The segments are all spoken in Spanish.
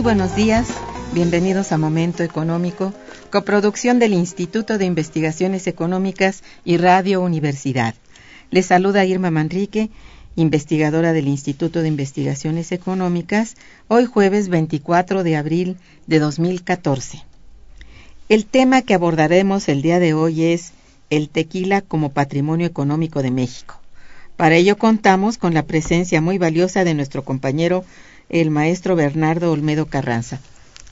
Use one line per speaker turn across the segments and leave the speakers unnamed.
Muy buenos días, bienvenidos a Momento Económico, coproducción del Instituto de Investigaciones Económicas y Radio Universidad. Les saluda Irma Manrique, investigadora del Instituto de Investigaciones Económicas, hoy jueves 24 de abril de 2014. El tema que abordaremos el día de hoy es el tequila como patrimonio económico de México. Para ello contamos con la presencia muy valiosa de nuestro compañero el maestro Bernardo Olmedo Carranza.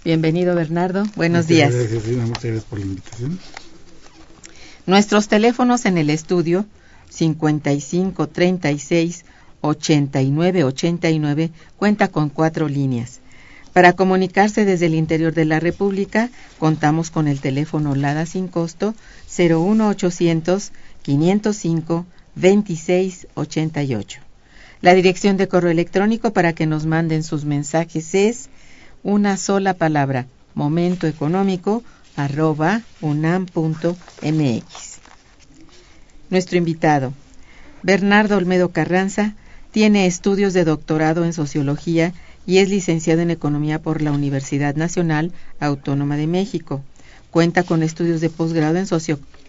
Bienvenido, Bernardo. Buenos días.
Gracias, Muchas gracias por la invitación.
Nuestros teléfonos en el estudio 55 36 89 89 cuenta con cuatro líneas. Para comunicarse desde el interior de la República, contamos con el teléfono LADA sin costo 01800 505 2688. La dirección de correo electrónico para que nos manden sus mensajes es una sola palabra, momentoeconómico arroba unam.mx. Nuestro invitado, Bernardo Olmedo Carranza, tiene estudios de doctorado en sociología y es licenciado en economía por la Universidad Nacional Autónoma de México. Cuenta con estudios de posgrado en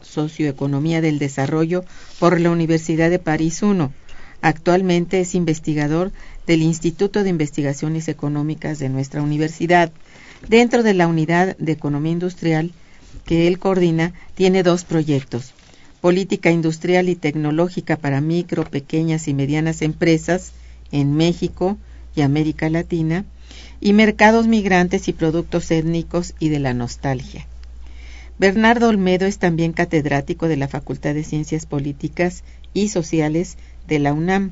socioeconomía del desarrollo por la Universidad de París I Actualmente es investigador del Instituto de Investigaciones Económicas de nuestra universidad. Dentro de la unidad de Economía Industrial que él coordina, tiene dos proyectos. Política Industrial y Tecnológica para micro, pequeñas y medianas empresas en México y América Latina, y Mercados Migrantes y Productos Étnicos y de la Nostalgia. Bernardo Olmedo es también catedrático de la Facultad de Ciencias Políticas y Sociales de la UNAM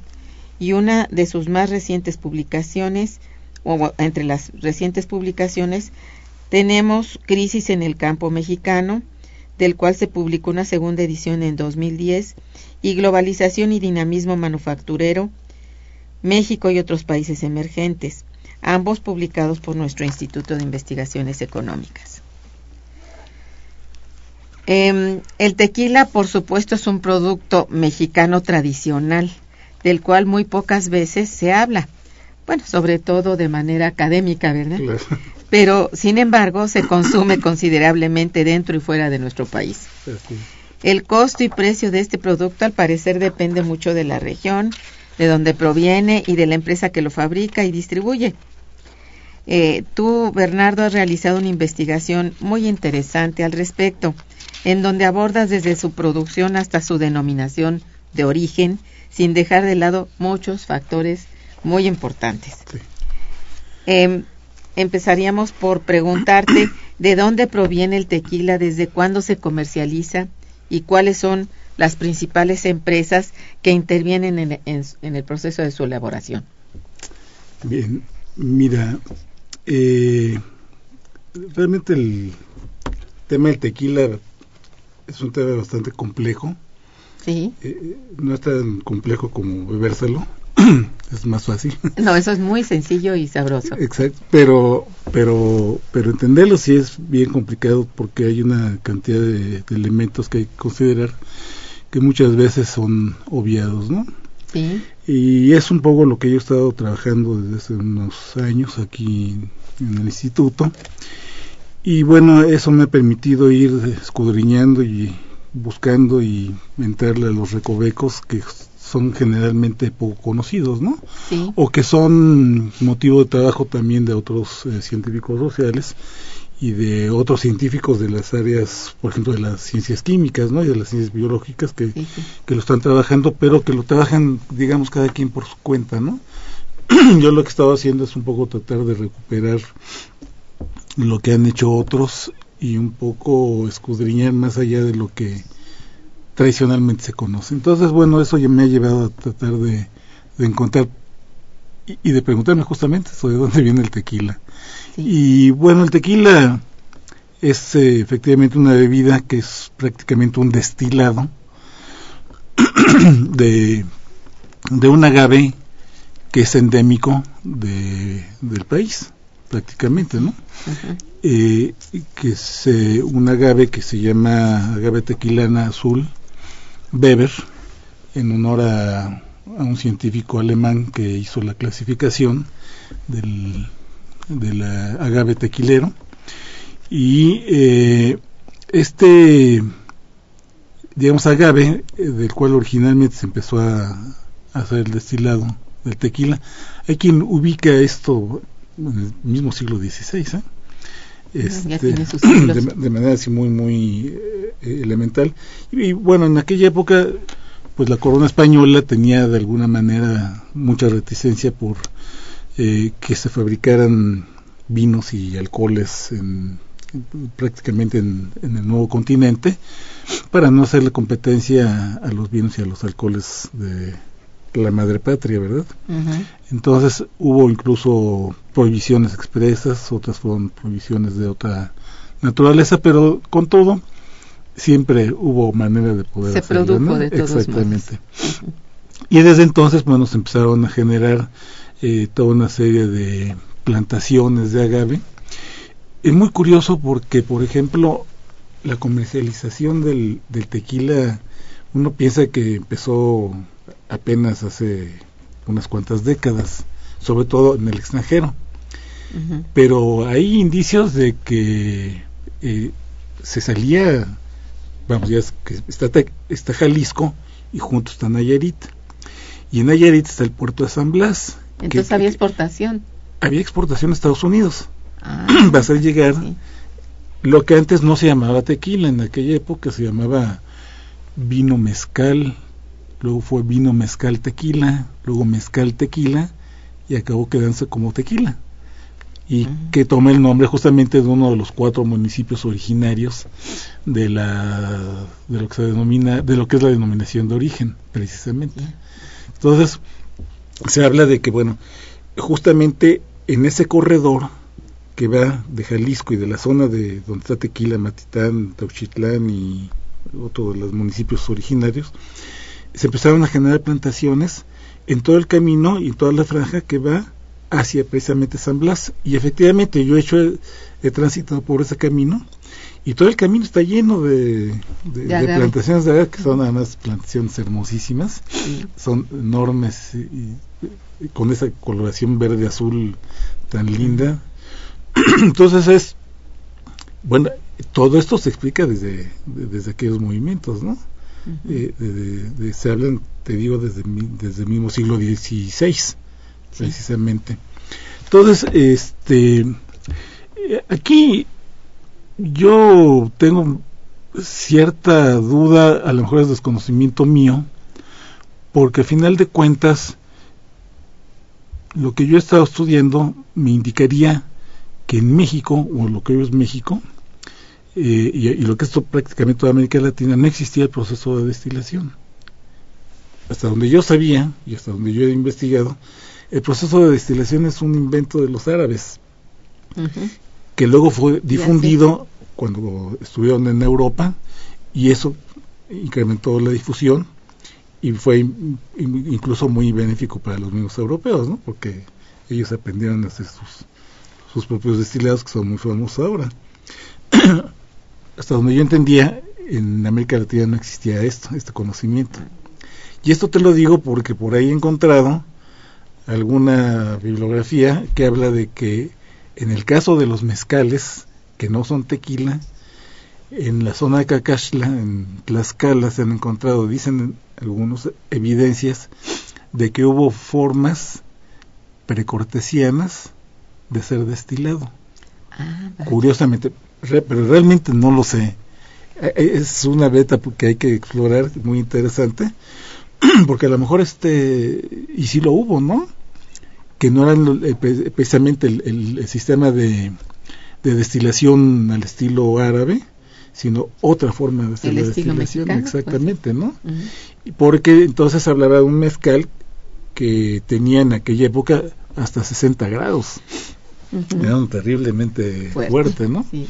y una de sus más recientes publicaciones, o entre las recientes publicaciones, tenemos Crisis en el campo mexicano, del cual se publicó una segunda edición en 2010, y Globalización y Dinamismo Manufacturero, México y otros países emergentes, ambos publicados por nuestro Instituto de Investigaciones Económicas. Em, el tequila, por supuesto, es un producto mexicano tradicional, del cual muy pocas veces se habla. Bueno, sobre todo de manera académica, ¿verdad? Pero, sin embargo, se consume considerablemente dentro y fuera de nuestro país. El costo y precio de este producto, al parecer, depende mucho de la región, de donde proviene y de la empresa que lo fabrica y distribuye. Eh, tú, Bernardo, has realizado una investigación muy interesante al respecto en donde abordas desde su producción hasta su denominación de origen, sin dejar de lado muchos factores muy importantes. Em, empezaríamos por preguntarte de dónde proviene el tequila, desde cuándo se comercializa y cuáles son las principales empresas que intervienen en, en- en el proceso de su elaboración.
Bien, mira, eh, realmente el tema del tequila es un tema bastante complejo.
Sí.
Eh, no es tan complejo como bebérselo, es más fácil.
No, eso es muy sencillo y sabroso.
Exacto, pero, pero, pero entenderlo sí es bien complicado porque hay una cantidad de, de elementos que hay que considerar que muchas veces son obviados, ¿no?
Sí.
Y es un poco lo que yo he estado trabajando desde hace unos años aquí en el instituto. Y bueno, eso me ha permitido ir escudriñando y buscando y entrarle a los recovecos que son generalmente poco conocidos, ¿no?
Sí.
o que son motivo de trabajo también de otros eh, científicos sociales y de otros científicos de las áreas, por ejemplo, de las ciencias químicas, ¿no? Y de las ciencias biológicas que,
Sí, sí.
que lo están trabajando, pero que lo trabajan, digamos, cada quien por su cuenta, ¿no? Yo lo que he estado haciendo es un poco tratar de recuperar lo que han hecho otros y un poco escudriñar más allá de lo que tradicionalmente se conoce. Entonces, bueno, eso ya me ha llevado a tratar de, de encontrar y, y de preguntarme justamente sobre dónde viene el tequila.
Sí.
Y bueno, el tequila es eh, efectivamente una bebida que es prácticamente un destilado de, de un agave que es endémico de, del país, prácticamente, ¿no? Eh, que es eh, un agave que se llama agave tequilana azul Weber en honor a, a un científico alemán que hizo la clasificación del, del agave tequilero y eh, este digamos agave eh, del cual originalmente se empezó a, a hacer el destilado del tequila hay quien ubica esto en el mismo siglo XVI ¿eh?
Siglos.
de, de manera así muy muy eh, elemental y, y, bueno en aquella época pues la corona española tenía de alguna manera mucha reticencia por eh, que se fabricaran vinos y alcoholes en, en- prácticamente en, en el nuevo continente para no hacerle competencia a los vinos y a los alcoholes de la madre patria, ¿verdad? Entonces hubo incluso prohibiciones expresas, otras fueron prohibiciones de otra naturaleza, pero con todo siempre hubo manera de poder
Se
hacerlo,
produjo
¿no?
de todos
Exactamente. Y desde entonces, bueno, se empezaron a generar eh, toda una serie de plantaciones de agave. Es muy curioso porque, por ejemplo, la comercialización del, del tequila, uno piensa que empezó apenas hace unas cuantas décadas, sobre todo en el extranjero. Pero hay indicios de que eh, se salía, vamos, ya es está, está Jalisco y junto está Nayarit. Y en Nayarit está el puerto de San Blas. que-
Entonces había exportación.
había exportación a Estados Unidos.
Ah,
Va a llegar
sí.
lo que antes no se llamaba tequila, en aquella época se llamaba vino mezcal, luego fue vino mezcal tequila, luego mezcal tequila y acabó quedándose como tequila. Y que toma el nombre justamente de uno de los cuatro municipios originarios de la de lo que se denomina de lo que es la denominación de origen precisamente. Entonces, se habla de que, bueno, justamente en ese corredor que va de Jalisco y de la zona de donde está Tequila, Matitán, Tauchitlán y otro de los municipios originarios, se empezaron a generar plantaciones en todo el camino y en toda la franja que va hacia precisamente San Blas. Y efectivamente yo he hecho, he transitado por ese camino y todo el camino está lleno de, de-
De
de
agave.
plantaciones de agave, que son además plantaciones hermosísimas
Sí.
son enormes y, con esa coloración verde azul tan linda entonces es bueno todo esto se explica desde de- desde aquellos movimientos no. Eh, se hablan te digo desde desde el mismo siglo XVI precisamente entonces este eh, aquí yo tengo cierta duda, a lo mejor es desconocimiento mío, porque a final de cuentas, lo que yo he estado estudiando me indicaría que en México, o lo que hoy es México, eh, y, lo que es prácticamente toda América Latina, no existía el proceso de destilación. Hasta donde yo sabía y hasta donde yo he investigado, el proceso de destilación es un invento de los árabes, uh -huh. que luego fue difundido cuando estuvieron en Europa y eso incrementó la difusión y fue incluso muy benéfico para los mismos europeos, ¿no? porque ellos aprendieron a hacer sus, sus propios destilados que son muy famosos ahora. Hasta donde yo entendía, en América Latina no existía esto, este conocimiento. Y esto te lo digo porque por ahí he encontrado alguna bibliografía que habla de que en el caso de los mezcales, que no son tequila, en la zona de Cacaxla, en Tlaxcala, se han encontrado, dicen algunos, evidencias de que hubo formas precortesianas de ser destilado. Ah, vale. Curiosamente, re, pero realmente no lo sé. Es una beta que hay que explorar, muy interesante, porque a lo mejor este, y sí lo hubo, ¿no? Que no eran eh, precisamente el, el, el sistema de, de destilación al estilo árabe, sino otra forma de hacer la destilación,
mexicano,
exactamente,
pues.
¿no?
Uh -huh.
Porque entonces hablaba de un mezcal que tenía en aquella época hasta 60 grados. Uh -huh. Era un terriblemente fuerte, fuerte ¿no?
Sí.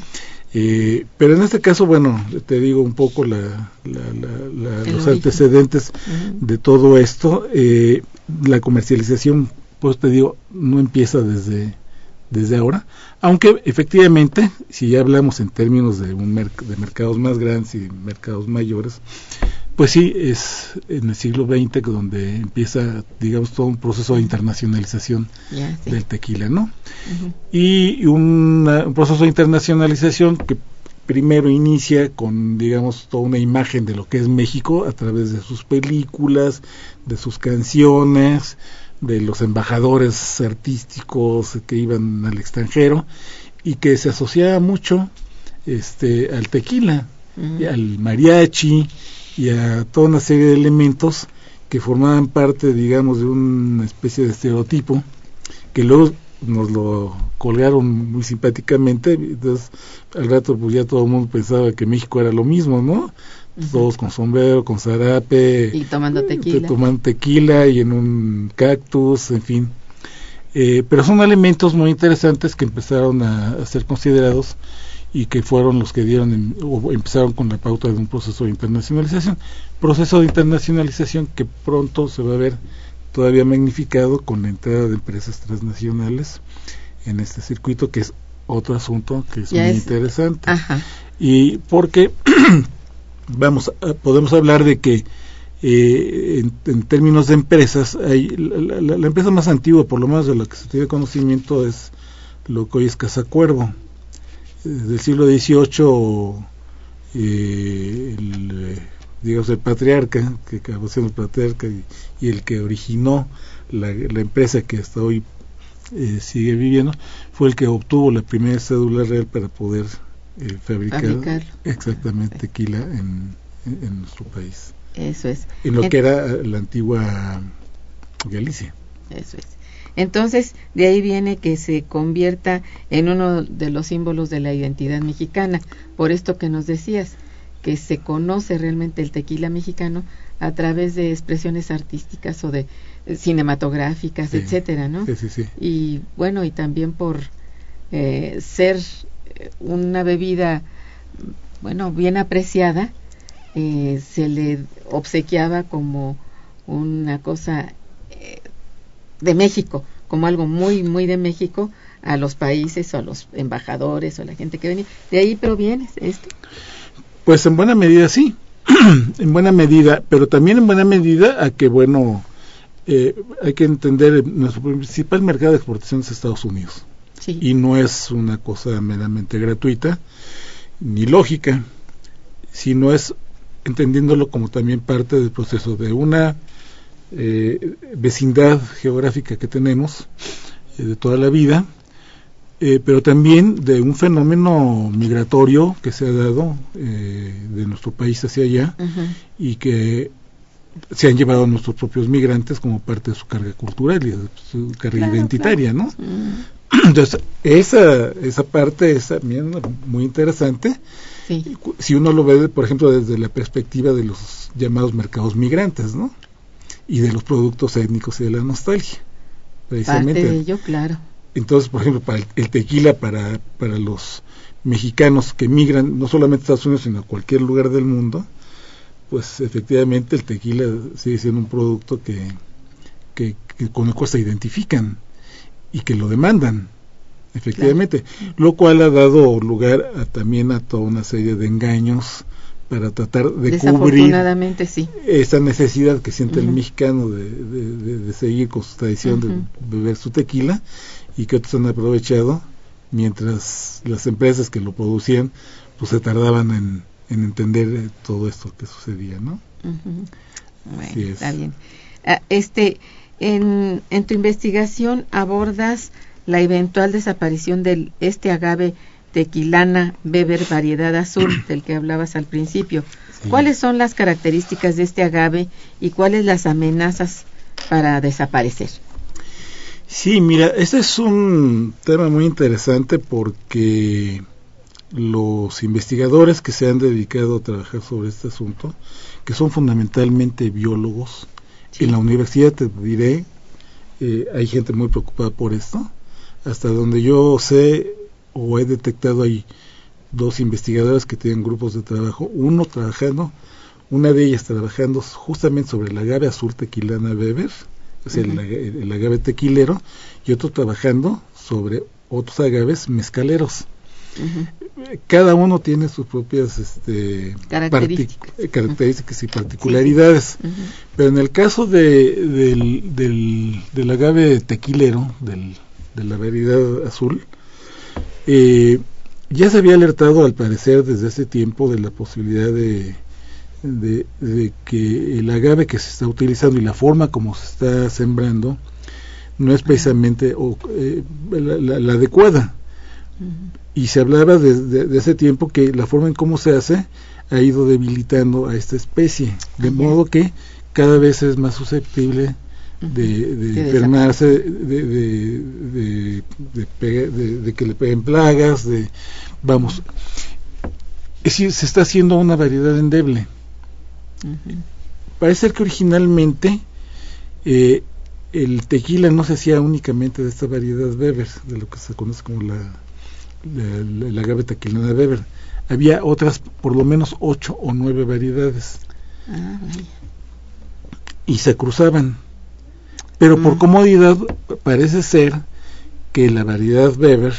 Eh, pero en este caso, bueno, te digo un poco la, la, la, los origen. antecedentes uh -huh. de todo esto. Eh, la comercialización, pues te digo, no empieza desde desde ahora, aunque efectivamente, si ya hablamos en términos de, un merc de mercados más grandes y mercados mayores, pues sí, es en el siglo XX donde empieza, digamos, todo un proceso de internacionalización
yeah, sí.
del tequila, ¿no? Uh -huh. Y una, un proceso de internacionalización que primero inicia con, digamos, toda una imagen de lo que es México a través de sus películas, de sus canciones, de los embajadores artísticos que iban al extranjero y que se asociaba mucho este al tequila, uh -huh. y al mariachi y a toda una serie de elementos que formaban parte, digamos, de una especie de estereotipo que luego nos lo colgaron muy simpáticamente, entonces al rato pues ya todo el mundo pensaba que México era lo mismo, ¿no? Todos con sombrero, con zarape,
y tomando tequila,
tomando tequila y en un cactus, en fin. Eh, pero son elementos muy interesantes que empezaron a, a, ser considerados y que fueron los que dieron en, o empezaron con la pauta de un proceso de internacionalización. Proceso de internacionalización que pronto se va a ver todavía magnificado con la entrada de empresas transnacionales en este circuito, que es otro asunto que es
ya
muy
es,
interesante.
Ajá.
Y porque vamos, podemos hablar de que eh, en, términos de empresas, hay, la, la, la, empresa más antigua, por lo menos de la que se tiene conocimiento, es lo que hoy es Casacuervo. Del siglo XVIII, eh, el, digamos, el patriarca, que acabó siendo el patriarca y, el que originó la, la, empresa que hasta hoy eh, sigue viviendo, fue el que obtuvo la primera cédula real para poder eh, fabricar
Fabricarlo.
exactamente tequila en, en, en, nuestro país.
Eso es.
En lo en, que era la antigua Galicia.
Eso es. Entonces, de ahí viene que se convierta en uno de los símbolos de la identidad mexicana, por esto que nos decías, que se conoce realmente el tequila mexicano a través de expresiones artísticas o de eh, cinematográficas,
sí.
etcétera, ¿no?
Sí, sí, sí.
Y bueno, y también por eh, ser una bebida, bueno, bien apreciada, eh, se le obsequiaba como una cosa eh, de México, como algo muy, muy de México a los países o a los embajadores o a la gente que venía. ¿De ahí proviene esto?
Pues en buena medida sí, en buena medida, pero también en buena medida a que, bueno, eh, hay que entender, nuestro principal mercado de exportación es Estados Unidos.
Sí.
Y no es una cosa meramente gratuita ni lógica, sino es entendiéndolo como también parte del proceso de una eh, vecindad geográfica que tenemos eh, de toda la vida, eh, pero también de un fenómeno migratorio que se ha dado eh, de nuestro país hacia allá
uh -huh.
y que se han llevado a nuestros propios migrantes como parte de su carga cultural y de su carga
claro,
identitaria,
claro.
¿no? Uh -huh. Entonces, esa, esa parte es también muy interesante Si uno lo ve, por ejemplo, desde la perspectiva de los llamados mercados migrantes, ¿no? Y de los productos étnicos y de la nostalgia.
Precisamente. Parte de ello, claro.
Entonces, por ejemplo, para el, tequila, para, para los mexicanos que migran no solamente a Estados Unidos, sino a cualquier lugar del mundo, pues efectivamente el tequila sigue siendo un producto que, que, con el cual se identifican y que lo demandan efectivamente, lo cual ha dado lugar a, también a toda una serie de engaños para tratar de cubrir
sí.
esa necesidad que siente el mexicano de, de, seguir con su tradición de beber su tequila y que otros han aprovechado mientras las empresas que lo producían pues se tardaban en, en entender todo esto que sucedía, ¿no?
Bueno, está bien. Ah, este, en, en tu investigación abordas la eventual desaparición del este agave tequilana beber variedad azul del que hablabas al principio. ¿Cuáles son las características de este agave y cuáles las amenazas para desaparecer?
Sí, mira, este es un tema muy interesante porque los investigadores que se han dedicado a trabajar sobre este asunto, que son fundamentalmente biólogos, en la universidad te diré, eh, hay gente muy preocupada por esto, hasta donde yo sé o he detectado hay dos investigadoras que tienen grupos de trabajo, uno trabajando, una de ellas trabajando justamente sobre el agave azul tequilana beber, es el, agave tequilero, y otro trabajando sobre otros agaves mezcaleros. Cada uno tiene sus propias este, características. y particularidades, pero en el caso de, del, del, del agave tequilero, del de la variedad azul, eh, ya se había alertado al parecer desde hace tiempo de la posibilidad de, de, que el agave que se está utilizando y la forma como se está sembrando no es precisamente eh, la, adecuada. Y se hablaba desde de, hace tiempo que la forma en cómo se hace ha ido debilitando a esta especie, de modo que cada vez es más susceptible de, de enfermarse, de, de, que le peguen plagas, de vamos, es decir, se está haciendo una variedad endeble. Parece ser que originalmente eh, el tequila no se hacía únicamente de esta variedad Weber, de lo que se conoce como la, la, la, agave tequilana Weber. Había otras, por lo menos ocho o nueve variedades. Ah, y se cruzaban pero por mm. comodidad parece ser que la variedad Weber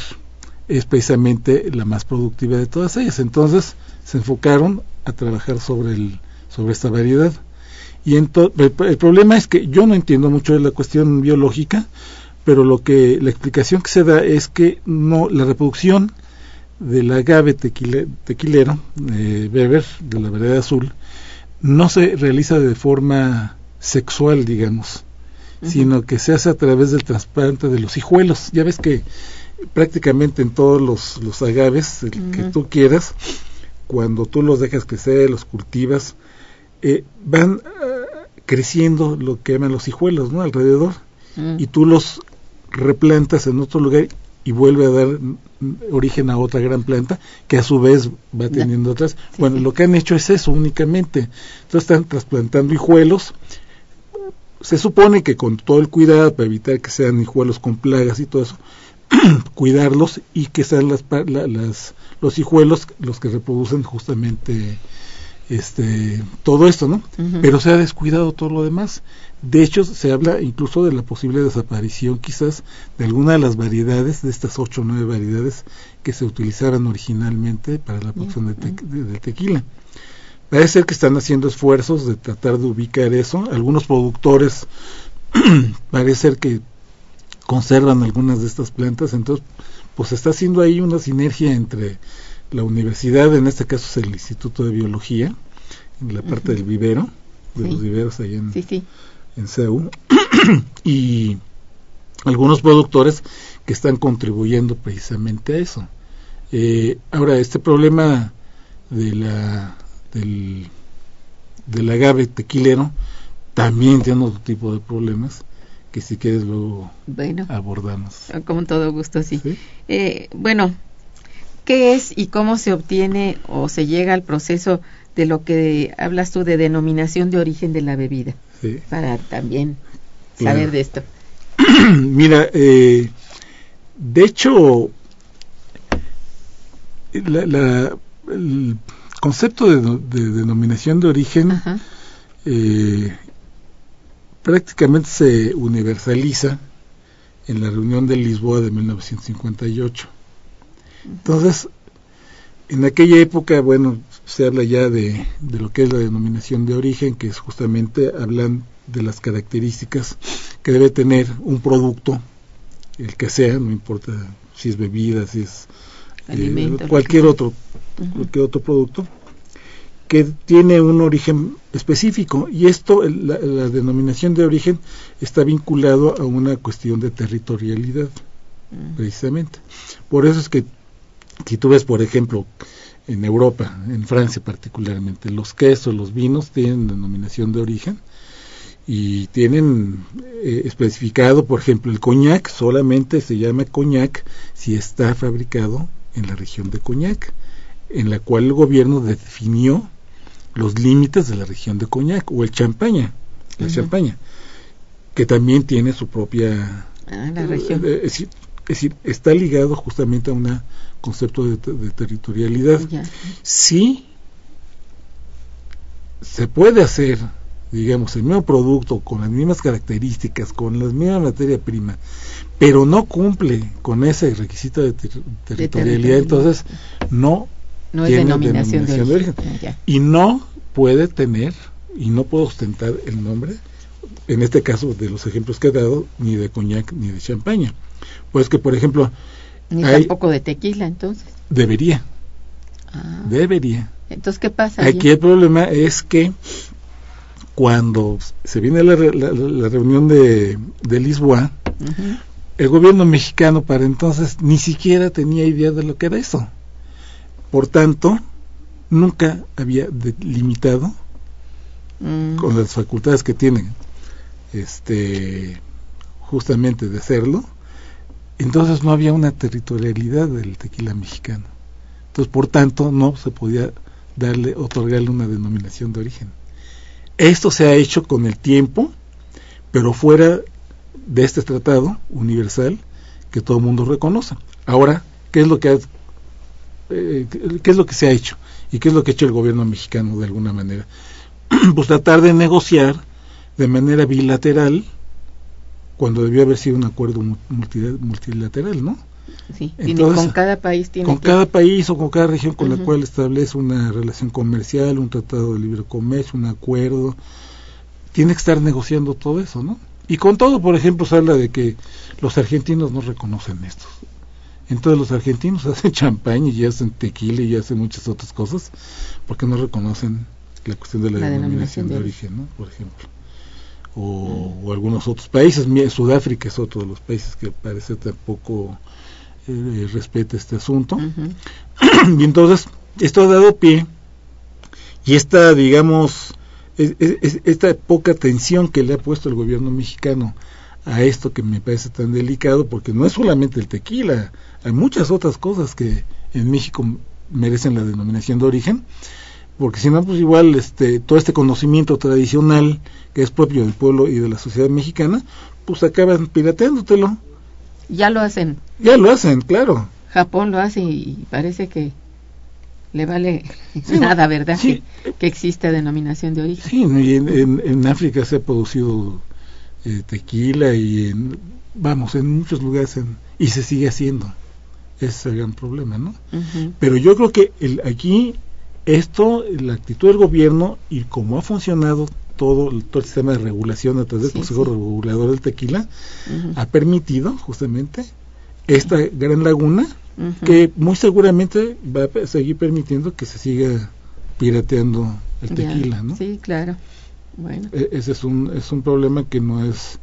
es precisamente la más productiva de todas ellas. Entonces se enfocaron a trabajar sobre, el, sobre esta variedad. Y el, el, problema es que yo no entiendo mucho de la cuestión biológica, pero lo que la explicación que se da es que no la reproducción del agave tequilero eh, Weber de la variedad azul no se realiza de forma sexual, digamos, sino que se hace a través del trasplante de los hijuelos. Ya ves que prácticamente en todos los, los agaves que tú quieras, cuando tú los dejas crecer, los cultivas, eh, van ah, creciendo lo que llaman los hijuelos, ¿no? Alrededor, mm. y tú los replantas en otro lugar y vuelve a dar origen a otra gran planta que a su vez va teniendo otras. bueno, lo que han hecho es eso únicamente. Entonces están trasplantando hijuelos se supone que con todo el cuidado para evitar que sean hijuelos con plagas y todo eso, cuidarlos y que sean las, las, los hijuelos los que reproducen justamente este todo esto, ¿no? Pero se ha descuidado todo lo demás. De hecho, se habla incluso de la posible desaparición quizás de alguna de las variedades, de estas ocho o nueve variedades que se utilizaran originalmente para la producción de, de tequila. Parece ser que están haciendo esfuerzos de tratar de ubicar eso. Algunos productores parece ser que conservan algunas de estas plantas, entonces pues está haciendo ahí una sinergia entre la universidad, en este caso es el Instituto de Biología, en la parte del vivero, de los viveros ahí en, sí, en CEU, y algunos productores que están contribuyendo precisamente a eso. Eh, ahora, este problema de la del, del agave tequilero también tiene otro tipo de problemas que si quieres luego abordamos.
Con todo gusto, sí. Eh, bueno, ¿qué es y cómo se obtiene o se llega al proceso de lo que hablas tú de denominación de origen de la bebida?
Sí.
Para también
Claro.
saber de esto.
Mira, eh, de hecho, la- la- el concepto de, de denominación de origen eh, prácticamente se universaliza en la reunión de Lisboa de 1958. Entonces, en aquella época, bueno, se habla ya de, de lo que es la denominación de origen, que es justamente hablan de las características que debe tener un producto, el que sea, no importa si es bebida, si es eh, cualquier otro, cualquier otro producto, que tiene un origen específico y esto, el- la, la denominación de origen está vinculado a una cuestión de territorialidad,
Mm.
precisamente. Por eso es que si tú ves, por ejemplo, en Europa, en Francia particularmente, los quesos, los vinos tienen denominación de origen y tienen eh, especificado, por ejemplo, el coñac solamente se llama coñac si está fabricado en la región de coñac, en la cual el gobierno definió los límites de la región de coñac o el champaña, la champaña, que también tiene su propia
Ah, la región.
eh, decir, es decir, está ligado justamente a un concepto de, te- de territorialidad.
Ya.
Sí se puede hacer, digamos, el mismo producto con las mismas características, con la misma materia prima, pero no cumple con ese requisito de ter- territorialidad, entonces no
No es
tiene
denominación, de origen.
Y no puede tener y no puede ostentar el nombre, en este caso de los ejemplos que he dado, ni de coñac ni de champaña. Pues que, por ejemplo,
Ni
Hay-
tampoco de tequila, entonces.
debería,
Ah.
debería.
Entonces, ¿qué pasa? allí?
Aquí el problema es que cuando se viene la, la- la reunión de, de Lisboa, el gobierno mexicano para entonces ni siquiera tenía idea de lo que era eso. Por tanto, nunca había delimitado
Mm.
con las facultades que tienen este justamente de hacerlo entonces no había una territorialidad del tequila mexicano. Entonces por tanto no se podía darle otorgarle una denominación de origen. Esto se ha hecho con el tiempo pero fuera de este tratado universal que todo el mundo reconoce. Ahora qué es lo que ha, eh, qué es lo que se ha hecho y qué es lo que ha hecho el gobierno mexicano de alguna manera pues tratar de negociar de manera bilateral cuando debió haber sido un acuerdo mu- multi- multilateral, ¿no?
Sí, tiene-
Entonces,
con cada país tiene
Con
que-
cada país o con cada región con la cual establece una relación comercial, un tratado de libre comercio, un acuerdo, tiene que estar negociando todo eso, ¿no? Y con todo, por ejemplo, se habla de que los argentinos no reconocen esto. Entonces los argentinos hacen champaña y hacen tequila y hacen muchas otras cosas porque no reconocen la cuestión de la,
La
denominación
denominación
de
de
origen, ¿no? Por ejemplo. O, o algunos otros países. Sudáfrica es otro de los países que parece tampoco eh, respeta este asunto. Y entonces esto ha dado pie y esta digamos es- es- es- esta poca atención que le ha puesto el gobierno mexicano a esto que me parece tan delicado porque no es solamente el tequila hay muchas otras cosas que en México merecen la denominación de origen porque si no pues igual este todo este conocimiento tradicional que es propio del pueblo y de la sociedad mexicana pues acaban pirateándotelo
Ya lo hacen.
ya lo hacen claro
Japón lo hace y parece que le vale nada, ¿verdad?
sí.
Que, que exista denominación de origen.
Sí, y en, en- en África se ha producido eh, tequila y en, vamos, en muchos lugares en- y se sigue haciendo. Ese es el gran problema, ¿no? Pero yo creo que el, aquí esto, la actitud del gobierno y cómo ha funcionado todo, el- todo el sistema de regulación a través del
Sí,
Consejo
sí.
Regulador del Tequila ha permitido justamente esta gran laguna que muy seguramente va a seguir permitiendo que se siga pirateando el
Ya.
tequila, ¿no?
Sí, claro. Bueno.
E- ese es un es un problema que no es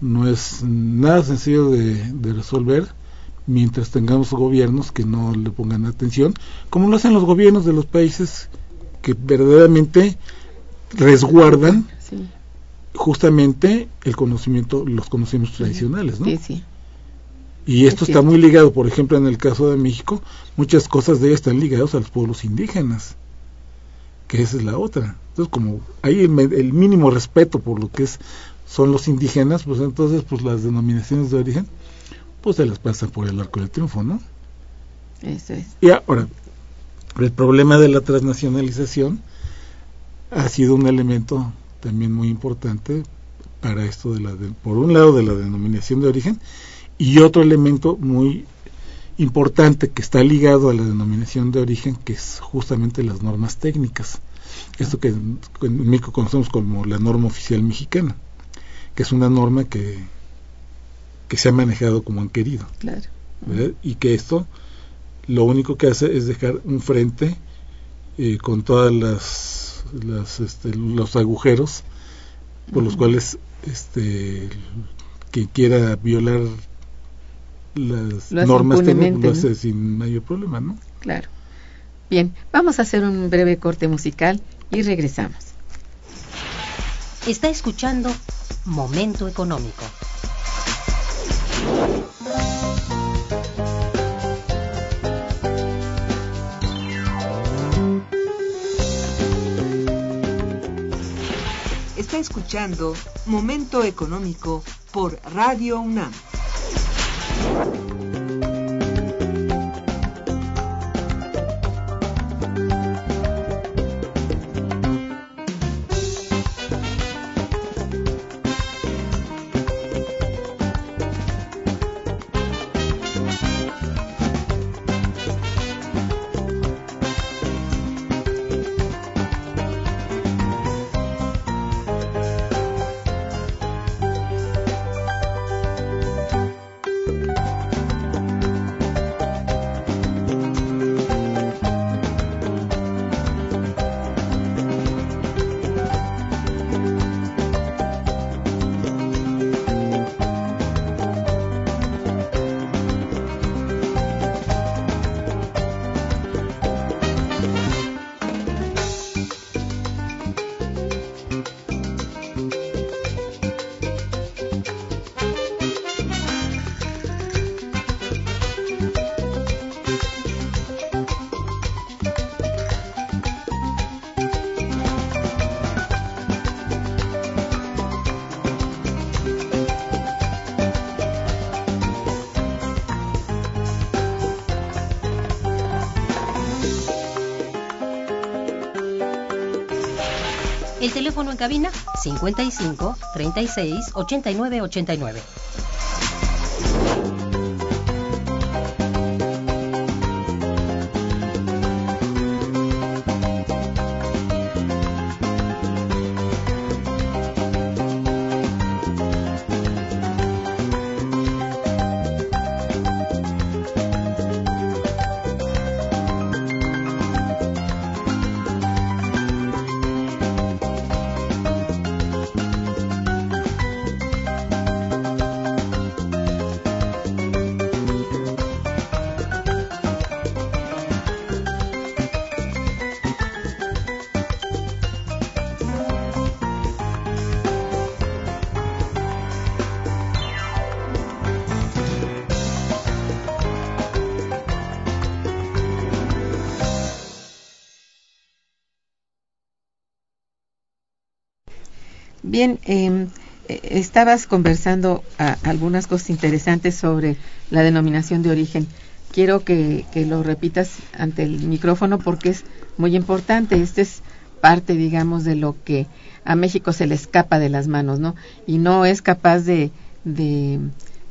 no es nada sencillo de, de resolver mientras tengamos gobiernos que no le pongan atención como lo hacen los gobiernos de los países que verdaderamente resguardan
Sí,
justamente el conocimiento los conocimientos tradicionales ¿no?
sí, sí.
Y esto
Es
está muy ligado, por ejemplo, en el caso de México, muchas cosas de ellas están ligadas a los pueblos indígenas, que esa es la otra. Entonces, como hay el, el mínimo respeto por lo que es son los indígenas, pues entonces pues las denominaciones de origen pues se las pasan por el arco del triunfo, ¿no?
Eso es.
Y ahora, el problema de la transnacionalización ha sido un elemento también muy importante para esto de la de- por un lado de la denominación de origen y otro elemento muy importante que está ligado a la denominación de origen que es justamente las normas técnicas esto que en en México conocemos como la norma oficial mexicana que es una norma que que se ha manejado como han querido
Claro.
¿verdad? y que esto lo único que hace es dejar un frente eh, con todas las, las, este, los agujeros por los cuales este quien quiera violar las
Lo
normas lo hace
¿no?
sin mayor problema ¿no?
Claro. Bien, vamos a hacer un breve corte musical y regresamos.
Está escuchando Momento Económico.
Escuchando Momento Económico por Radio UNAM.
En cabina 55 36 89 89.
Bien, eh, eh, estabas conversando a- algunas cosas interesantes sobre la denominación de origen. Quiero que, que lo repitas ante el micrófono porque es muy importante. Este es parte, digamos, de lo que a México se le escapa de las manos, ¿no? Y no es capaz de, de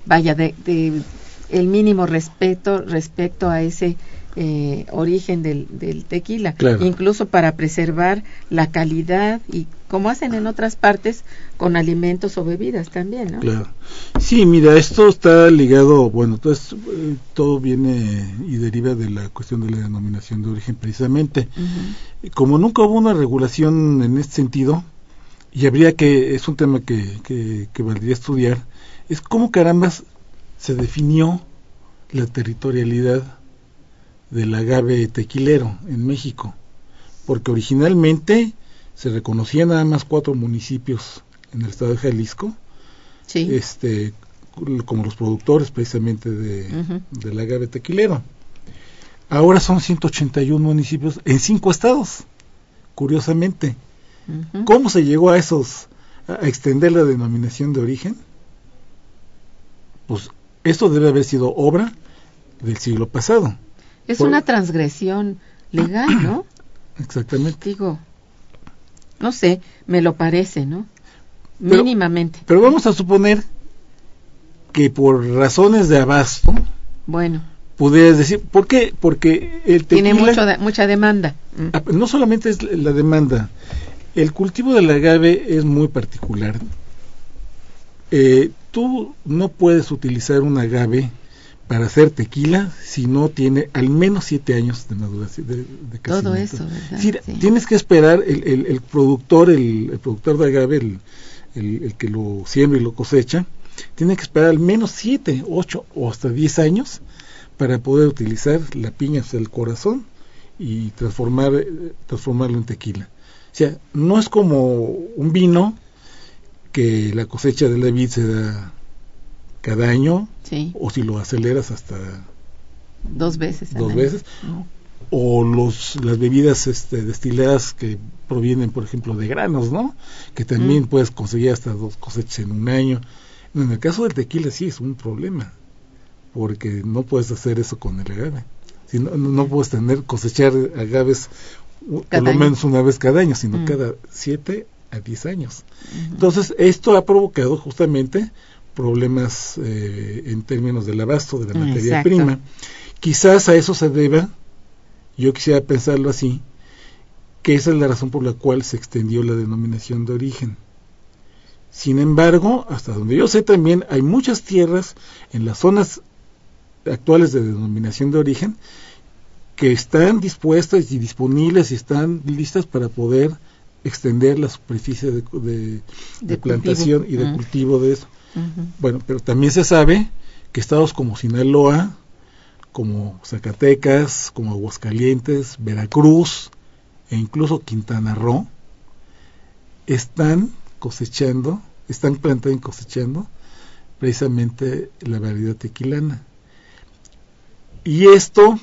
vaya, de, de el mínimo respeto respecto a ese eh, origen del, del tequila,
Claro.
incluso para preservar la calidad y como hacen en otras partes con alimentos o bebidas también, ¿no?
Claro. Sí, mira, esto está ligado, bueno, entonces eh, todo viene y deriva de la cuestión de la denominación de origen precisamente. Como nunca hubo una regulación en este sentido, y habría que, es un tema que, que, que valdría estudiar, es cómo carambas se definió la territorialidad del agave tequilero en México. Porque originalmente se reconocían nada más cuatro municipios en el estado de Jalisco,
Sí,
este como los productores precisamente de, del agave tequilero. Ahora son 181 municipios en cinco estados, curiosamente. ¿Cómo se llegó a esos, a extender la denominación de origen? Pues esto debe haber sido obra del siglo pasado.
Es
por-
una transgresión legal, ¿no?
Exactamente.
Digo, no sé, me lo parece, ¿no?
Pero-
Mínimamente.
Pero vamos a suponer que por razones de abasto,
Bueno,
pudieras decir, ¿por qué? Porque el tequila,
tiene mucho de- mucha demanda. Mm.
ah, no solamente es la demanda, el cultivo del agave es muy particular. Eh, tú no puedes utilizar un agave para hacer tequila si no tiene al menos siete años de maduración. De, de
Todo eso, ¿verdad? Sí.
Tienes que esperar el, el- el productor, el, el productor de agave, el, el- el que lo siembra y lo cosecha, tiene que esperar al menos siete, ocho o hasta diez años para poder utilizar la piña, o sea, el corazón, y transformar, eh, transformarlo en tequila. O sea, no es como un vino que la cosecha de la vid se da cada año,
Sí,
o si lo aceleras hasta
dos veces. al
dos
año.
veces,
Mm.
o los las bebidas este, destiladas que provienen por ejemplo de granos no que también
Mm.
puedes conseguir hasta dos cosechas en un año en el caso del tequila sí es un problema porque no puedes hacer eso con el agave si no, no, no puedes tener cosechar agaves u- por
Cada
lo
año.
menos una vez cada año sino
Mm.
cada siete a diez años entonces esto ha provocado justamente problemas eh, en términos del abasto de la materia
exacto.
prima quizás a eso se deba yo quisiera pensarlo así, que esa es la razón por la cual se extendió la denominación de origen. Sin embargo, hasta donde yo sé también hay muchas tierras en las zonas actuales de denominación de origen que están dispuestas y disponibles y están listas para poder extender la superficie de, de- de plantación
cultivo.
y de
Mm.
cultivo de eso. Bueno, pero también se sabe que estados como Sinaloa, como Zacatecas, como Aguascalientes, Veracruz e incluso Quintana Roo están cosechando, están plantando y cosechando precisamente la variedad tequilana. Y esto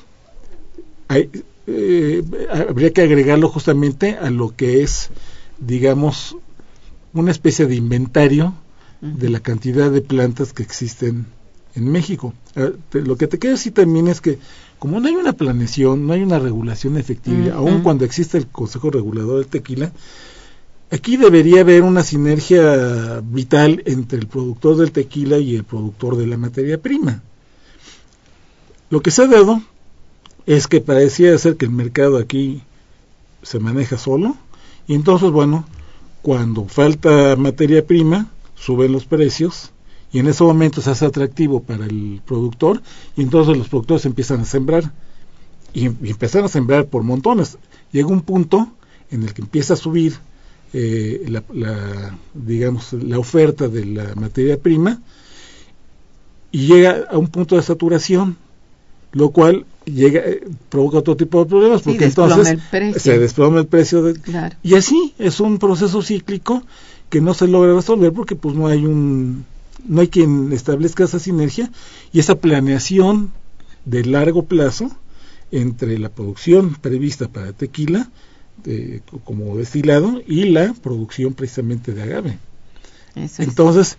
hay- eh, habría que agregarlo justamente a lo que es, digamos, una especie de inventario de la cantidad de plantas que existen en México. Te- lo que te quiero decir también es que como no hay una planeación, no hay una regulación efectiva, aun cuando existe el Consejo Regulador del Tequila, aquí debería haber una sinergia vital entre el productor del tequila y el productor de la materia prima. Lo que se ha dado es que parecía ser que el mercado aquí se maneja solo y entonces, bueno, cuando falta materia prima, suben los precios y en ese momento se hace atractivo para el productor y entonces los productores empiezan a sembrar y, y empiezan a sembrar por montones. Llega un punto en el que empieza a subir eh, la, la, digamos, la oferta de la materia prima y llega a un punto de saturación, lo cual llega eh, provoca otro tipo de problemas porque entonces se desploma el precio de,
Claro.
y así es un proceso cíclico que no se logra resolver porque pues no hay un no hay quien establezca esa sinergia y esa planeación de largo plazo entre la producción prevista para tequila eh, co- como destilado y la producción precisamente de agave.
Eso es.
Entonces,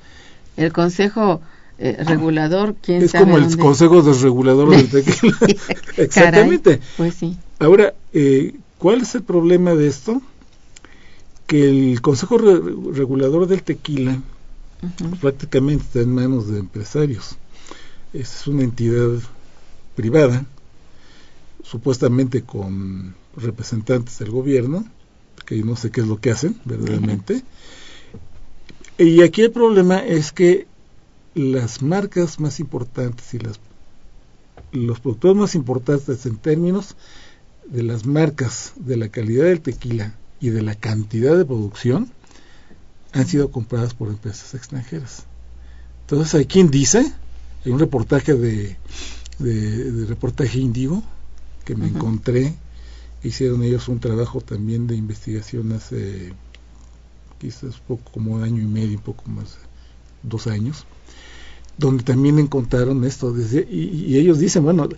el Consejo eh, Regulador, quién
es
sabe
como el consejo desregulador del tequila. Exactamente.
Caray, pues sí.
Ahora, eh, ¿cuál es el problema de esto? Que el Consejo Re- Regulador del Tequila prácticamente está en manos de empresarios. Es una entidad privada, supuestamente con representantes del gobierno, que yo no sé qué es lo que hacen verdaderamente. Y aquí el problema es que las marcas más importantes y las los productores más importantes en términos de las marcas, de la calidad del tequila y de la cantidad de producción, han sido compradas por empresas extranjeras. Entonces hay quien dice, hay un reportaje de, de, de reportaje índigo que me encontré, hicieron ellos un trabajo también de investigación hace quizás poco como un año y medio, un poco más, dos años, donde también encontraron esto. Desde, y, y, ellos dicen, bueno,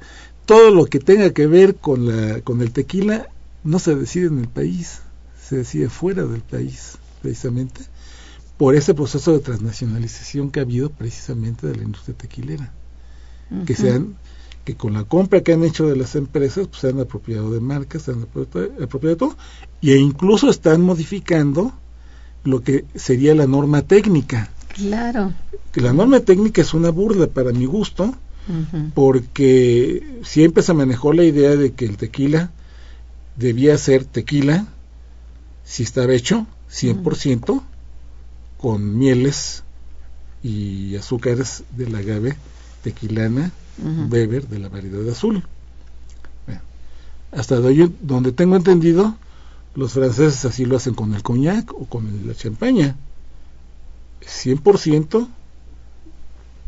todo lo que tenga que ver con, la, con el tequila no se decide en el país, se decide fuera del país, precisamente, por ese proceso de transnacionalización que ha habido precisamente de la industria tequilera. Uh -huh. Que sean que con la compra que han hecho de las empresas pues se han apropiado de marcas, se han apropiado de todo, e incluso están modificando lo que sería la norma técnica.
Claro.
Que la norma técnica es una burla para mi gusto, uh -huh. porque siempre se manejó la idea de que el tequila debía ser tequila si estaba hecho 100% uh -huh. con mieles y azúcares del agave tequilana uh -huh. Weber de la variedad azul. Bueno, hasta donde, donde tengo entendido, los franceses así lo hacen con el coñac o con la champaña. 100%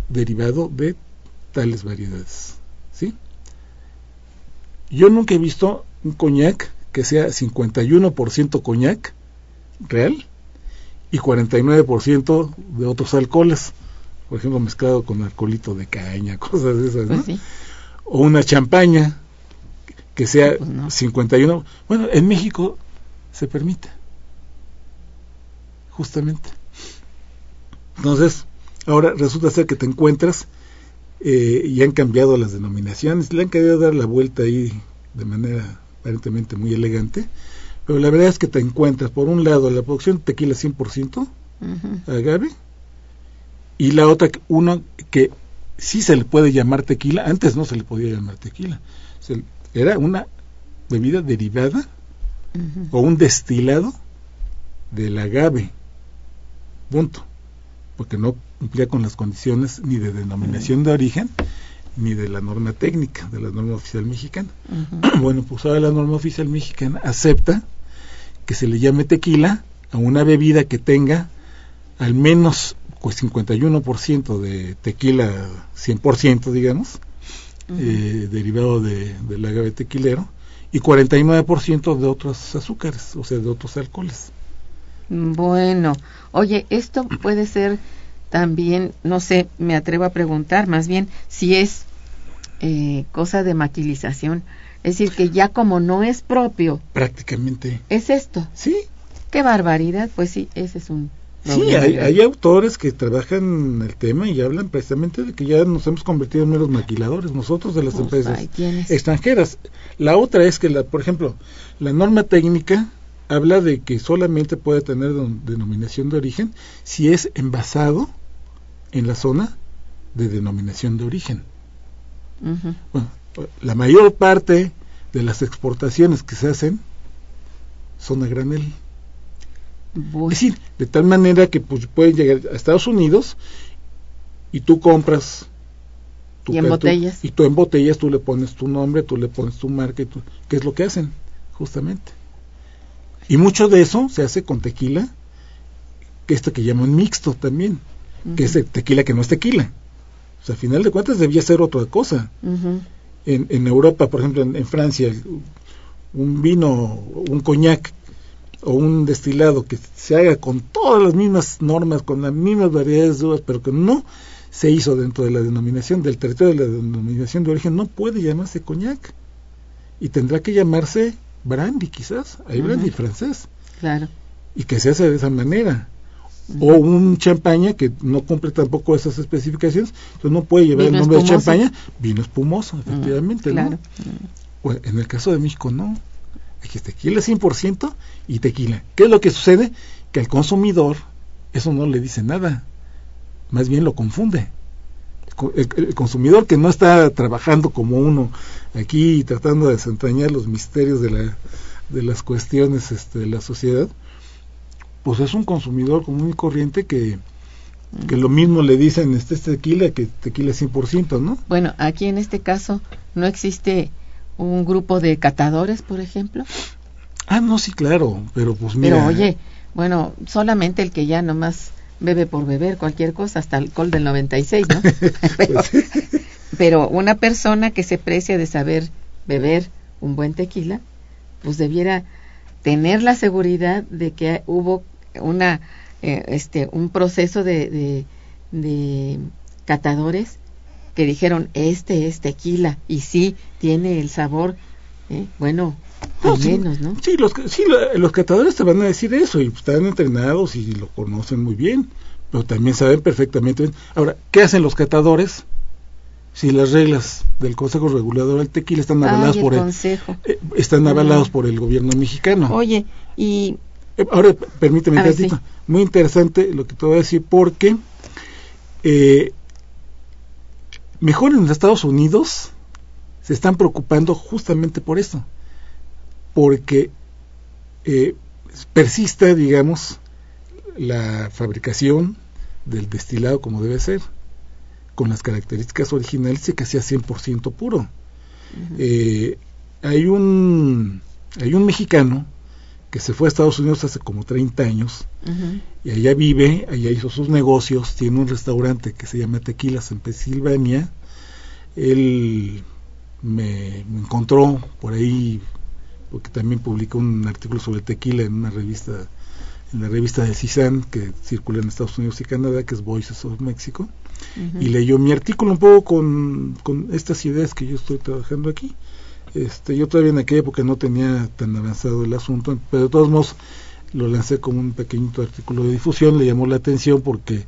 derivado de tales variedades. ¿sí? Yo nunca he visto un coñac que sea 51% coñac real y 49% de otros alcoholes por ejemplo, mezclado con alcoholito de caña, cosas de esas, ¿no?
Pues sí.
O una champaña que sea pues no. 51. Bueno, en México se permite, justamente. Entonces, ahora resulta ser que te encuentras eh, y han cambiado las denominaciones, le han querido dar la vuelta ahí de manera aparentemente muy elegante, pero la verdad es que te encuentras, por un lado, la producción de tequila 100% uh -huh. agave, y la otra uno que sí se le puede llamar tequila antes no se le podía llamar tequila se, era una bebida derivada uh -huh. o un destilado del agave punto porque no cumplía con las condiciones ni de denominación uh -huh. de origen ni de la norma técnica de la norma oficial mexicana uh -huh. bueno pues ahora la norma oficial mexicana acepta que se le llame tequila a una bebida que tenga al menos pues 51% de tequila 100% digamos uh -huh. eh, derivado de, del agave tequilero y 49% de otros azúcares o sea de otros alcoholes
bueno oye esto puede ser también no sé me atrevo a preguntar más bien si es eh, cosa de maquilización. Es decir que ya como no es propio.
Prácticamente.
Es esto
sí.
Qué barbaridad. Pues sí ese es un
Sí, hay, hay, autores que trabajan el tema y hablan precisamente de que ya nos hemos convertido en meros maquiladores nosotros de las
pues
empresas extranjeras. La otra es que, la, por ejemplo, la norma técnica habla de que solamente puede tener denominación de origen si es envasado en la zona de denominación de origen. Uh -huh. Bueno, la mayor parte de las exportaciones que se hacen son a granel.
Voy.
Es decir, de tal manera que pues, puedes llegar a Estados Unidos y tú compras
tu y en botellas.
y tú en botellas tú le pones tu nombre, tú le pones tu marca, y tú, ¿qué es lo que hacen? Justamente. Y mucho de eso se hace con tequila, que esto que llaman mixto también, uh -huh. que es el tequila que no es tequila. O sea, a final de cuentas debía ser otra cosa.
Uh -huh.
en, en, Europa, por ejemplo, en, en Francia, un vino, un coñac o un destilado que se haga con todas las mismas normas, con las mismas variedades de uvas, pero que no se hizo dentro de la denominación del territorio de la denominación de origen, no puede llamarse coñac y tendrá que llamarse brandy quizás, hay uh -huh. brandy francés.
Claro.
Y que se hace de esa manera. Uh -huh. O un champaña que no cumple tampoco esas especificaciones, entonces no puede llevar el nombre espumoso. de champaña, vino espumoso, efectivamente, uh -huh.
claro.
¿no? Bueno, en el caso de México no Aquí es tequila 100% y tequila. ¿Qué es lo que sucede? Que al consumidor eso no le dice nada, más bien lo confunde. El, el, consumidor que no está trabajando como uno aquí tratando de desentrañar los misterios de, la, de las cuestiones este, de la sociedad, pues es un consumidor común y corriente que, que lo mismo le dicen este, este tequila que tequila 100%, ¿no?
Bueno, aquí en este caso no existe un grupo de catadores, por ejemplo?
Ah, no, sí, claro, pero pues mira.
Pero oye, bueno, solamente el que ya nomás bebe por beber cualquier cosa, hasta alcohol del 96, ¿no? pero, pero una persona que se precia de saber beber un buen tequila, pues debiera tener la seguridad de que hubo una eh, este un proceso de, de, de catadores que dijeron, este es tequila, y sí, tiene el sabor, ¿eh? bueno,
No, sí,
menos, ¿no?
Sí, los, sí, los catadores te van a decir eso y están entrenados y lo conocen muy bien, pero también saben perfectamente bien. Ahora, ¿qué hacen los catadores si las reglas del Consejo Regulador del Tequila están avaladas
Ay, el
por el,
consejo.
eh, están
Ah.
avalados por el gobierno mexicano?
Oye, y
Eh, Ahora, permíteme
ver, sí.
Muy interesante lo que te voy a decir, porque eh, mejor en los Estados Unidos se están preocupando justamente por esto, porque eh, persista, digamos, la fabricación del destilado como debe ser, con las características originales y que sea 100% puro. Eh, hay un hay un mexicano que se fue a Estados Unidos hace como 30 años y allá vive, allá hizo sus negocios, tiene un restaurante que se llama Tequilas en Pensilvania. Él me, me encontró por ahí porque también publicó un artículo sobre tequila en una revista en la revista de CISAN que circula en Estados Unidos y Canadá, que es Voices of Mexico, y leyó mi artículo un poco con, con estas ideas que yo estoy trabajando aquí. Este, yo todavía en aquella época no tenía tan avanzado el asunto, pero de todos modos lo lancé como un pequeñito artículo de difusión, le llamó la atención porque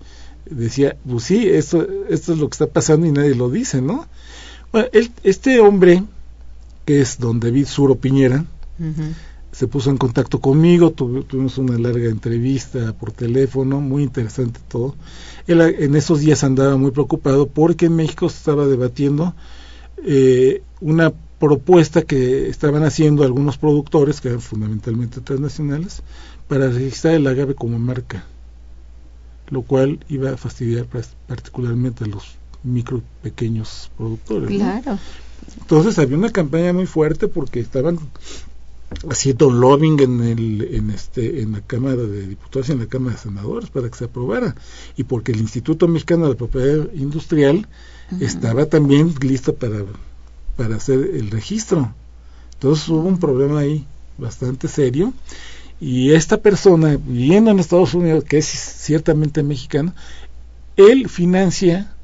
decía, pues sí, esto, esto es lo que está pasando y nadie lo dice, ¿no? Bueno, él- este hombre, que es don David Suro Piñera, se puso en contacto conmigo, tuvi- tuvimos una larga entrevista por teléfono, muy interesante todo. Él en esos días andaba muy preocupado porque en México se estaba debatiendo eh, una propuesta que estaban haciendo algunos productores, que eran fundamentalmente transnacionales, para registrar el agave como marca, lo cual iba a fastidiar particularmente a los micro pequeños productores. ¿no? Entonces había una campaña muy fuerte porque estaban haciendo lobbying en el en este en la Cámara de Diputados y en la Cámara de Senadores para que se aprobara. Y porque el Instituto Mexicano de Propiedad Industrial estaba también listo para para hacer el registro. Entonces hubo un problema ahí bastante serio. Y esta persona viviendo en Estados Unidos que es ciertamente mexicano, él financia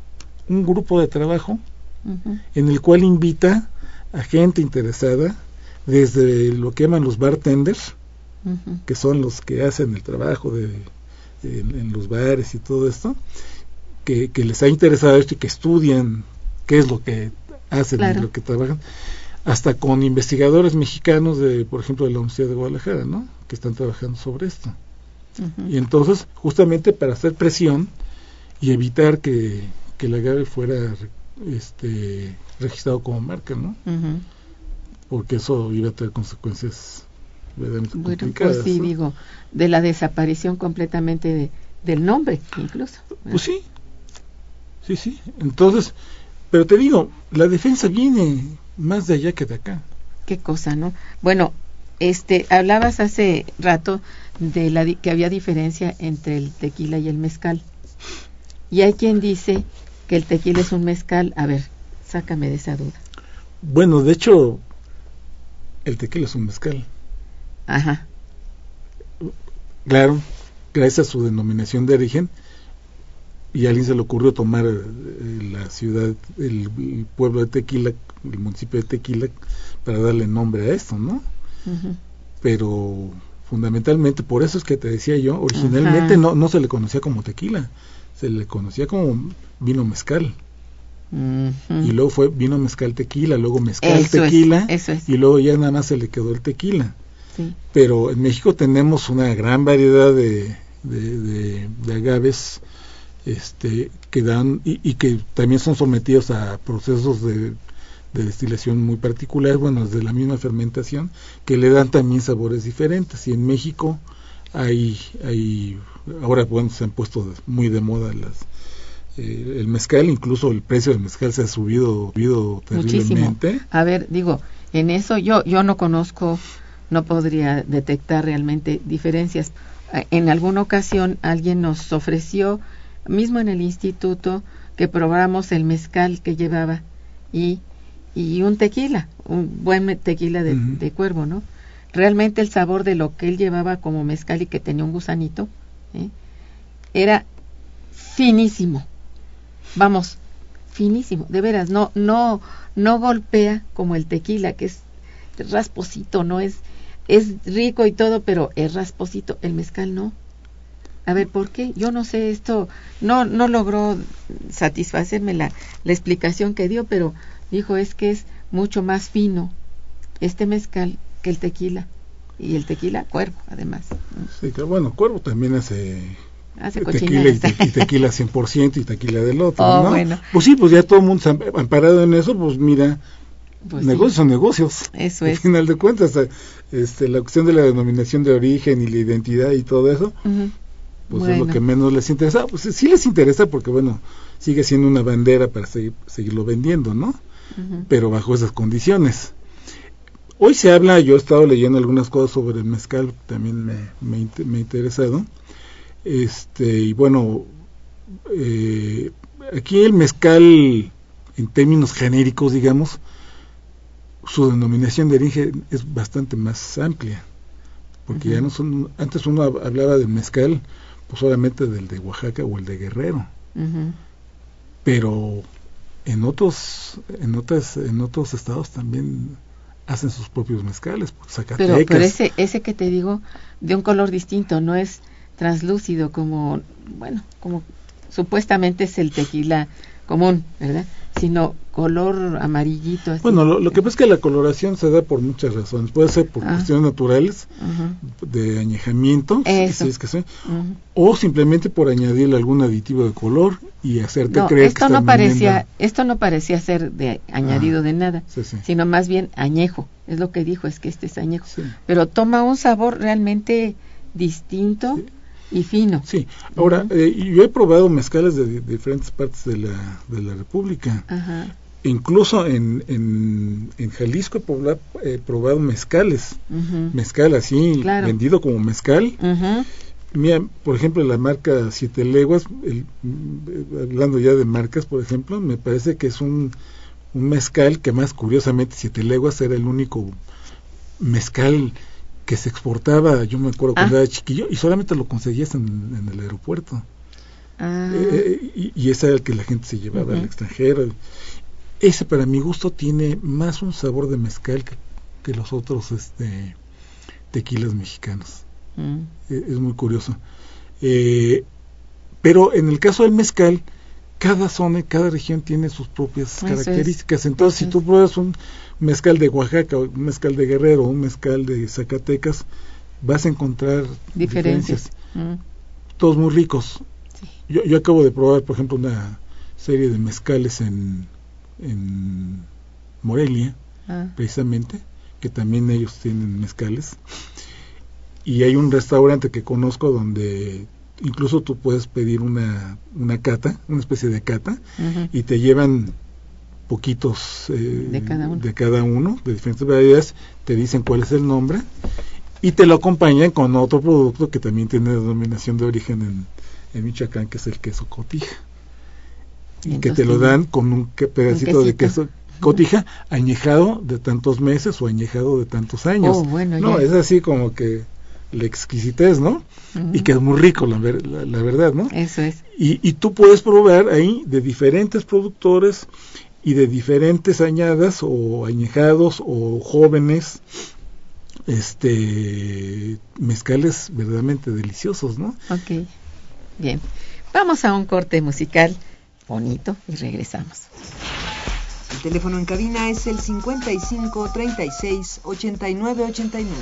un grupo de trabajo En el cual invita a gente interesada, desde lo que llaman los bartenders, que son los que hacen el trabajo de, en, en los bares y todo esto, que, que les ha interesado esto y que estudian qué es lo que hacen
Claro.
y lo que trabajan, hasta con investigadores mexicanos de, por ejemplo, de la Universidad de Guadalajara, ¿no? que están trabajando sobre esto. Y entonces, justamente para hacer presión y evitar que, que el agave fuera este, registrado como marca, ¿no? Porque eso iba a tener consecuencias verdaderamente
Bueno,
complicadas.
pues sí,
¿no?
digo, de la desaparición completamente de, del nombre, incluso.
Pues sí, sí, sí. Entonces, pero te digo, la defensa viene más de allá que de acá.
Qué cosa, ¿no? Bueno, este, hablabas hace rato de la di- que había diferencia entre el tequila y el mezcal. Y hay quien dice que el tequila es un mezcal. A ver, sácame de esa duda.
Bueno, de hecho, el tequila es un mezcal.
Ajá.
Claro, gracias a su denominación de origen, y a alguien se le ocurrió tomar eh, la ciudad, el, el pueblo de Tequila, el municipio de Tequila, para darle nombre a esto, ¿no? Pero fundamentalmente, por eso es que te decía yo, originalmente
Ajá.
no, no se le conocía como tequila, se le conocía como vino mezcal. Y luego fue vino mezcal tequila, luego mezcal
Eso
tequila,
es.
y luego ya nada más se le quedó el tequila.
Sí.
pero en México tenemos una gran variedad de, de, de- de agaves este, que dan y, y que también son sometidos a procesos de, de destilación muy particulares, bueno, de la misma fermentación, que le dan también sabores diferentes. Y en México hay, hay ahora bueno, se han puesto muy de moda las eh, el mezcal, incluso el precio del mezcal se ha subido, subido
Muchísimo.
terriblemente.
A ver, digo, en eso yo yo no conozco, no podría detectar realmente diferencias. Eh, En alguna ocasión alguien nos ofreció, mismo en el instituto, que probáramos el mezcal que llevaba y, y un tequila, un buen tequila de cuervo, ¿no? Realmente el sabor de lo que él llevaba como mezcal y que tenía un gusanito, ¿eh? era finísimo. vamos, finísimo, de veras, no, no, no golpea como el tequila, que es rasposito, no es, es rico y todo, pero es rasposito, el mezcal no. A ver, ¿por qué? Yo no sé, esto no, no logró satisfacerme la, la explicación que dio, pero dijo es que es mucho más fino este mezcal que el tequila. Y el tequila, cuervo, además.
Sí, que bueno, cuervo también hace
Hace
tequila y, te- y tequila 100% y tequila del otro,
Oh,
¿no?
bueno.
Pues sí, pues ya todo el mundo se ha amparado en eso, pues mira,
Pues sí,
negocios son negocios.
Eso
Al
es.
final de cuentas, eh, este, la cuestión de la denominación de origen y la identidad y todo eso, pues es lo que menos les interesa. Pues sí les interesa porque, bueno, sigue siendo una bandera para seguir, seguirlo vendiendo, ¿no? Pero bajo esas condiciones. Hoy se habla, yo he estado leyendo algunas cosas sobre el mezcal, también me, me, ha interesado. Este, y bueno, eh, aquí el mezcal, en términos genéricos, digamos, su denominación de origen es bastante más amplia. Porque ya no son, antes uno hab- hablaba del mezcal, pues solamente del de Oaxaca o el de Guerrero pero en otros en otras en otros estados también hacen sus propios mezcales Zacatecas.
Pero, pero ese, ese que te digo, de un color distinto, no es translúcido como, bueno, como supuestamente es el tequila común, ¿verdad? Sino color amarillito. Así.
bueno lo, lo que pasa es que la coloración se da por muchas razones puede ser por
Ah.
cuestiones naturales de añejamiento si- es que sea, o simplemente por añadirle algún aditivo de color y hacerte
No,
creer que
esto no
están
parecía, esto no parecía ser de añadido
Ah,
de nada,
sí, sí.
sino más bien añejo. Es lo que dijo, es que este es añejo.
Sí.
Pero toma un sabor realmente distinto y fino.
Sí, ahora eh, yo he probado mezcales de, de diferentes partes de la, de la República
Ajá.
incluso en, en, en Jalisco he probado, mezcales,
ujú,
mezcal así,
Claro.
vendido como mezcal.
ujú.
Mira, por ejemplo, la marca Siete Leguas, el- hablando ya de marcas, por ejemplo, me parece que es un, un mezcal que más curiosamente Siete Leguas era el único mezcal que se exportaba, yo me acuerdo cuando
Ah.
era chiquillo, y solamente lo conseguías en, en el aeropuerto.
Ah,
Eh, y, y ese era el que la gente se llevaba al extranjero. Ese para mi gusto tiene más un sabor de mezcal que, que los otros este, tequilas mexicanos.
mm,
Eh, es muy curioso. Eh, pero en el caso del mezcal, cada zona y cada región tiene sus propias
Eso es.
características. Entonces, si tú pruebas un mezcal de Oaxaca, un mezcal de Guerrero, un mezcal de Zacatecas, vas a encontrar
diferencias.
diferencias
Mm,
todos muy ricos.
Sí.
Yo, yo acabo de probar, por ejemplo, una serie de mezcales en, en Morelia,
ah,
precisamente, que también ellos tienen mezcales. Y hay un restaurante que conozco donde incluso tú puedes pedir una, una cata, una especie de cata, y te llevan poquitos eh,
De cada uno.
de cada uno, de diferentes variedades, te dicen cuál es el nombre y te lo acompañan con otro producto que también tiene denominación de origen en, en Michoacán, que es el queso cotija. Y que te lo dan con un pedacito de queso cotija añejado de tantos meses o añejado de tantos años.
Oh, bueno,
no,
ya.
es así como que la exquisitez, ¿no? Y que es muy rico, la, ver- la- la verdad, ¿no?
Eso es.
Y, y tú puedes probar ahí de diferentes productores y de diferentes añadas o añejados o jóvenes este mezcales verdaderamente deliciosos, ¿no?
Ok. Bien. Vamos a un corte musical bonito y regresamos.
El teléfono en cabina es el 55 36 89 89.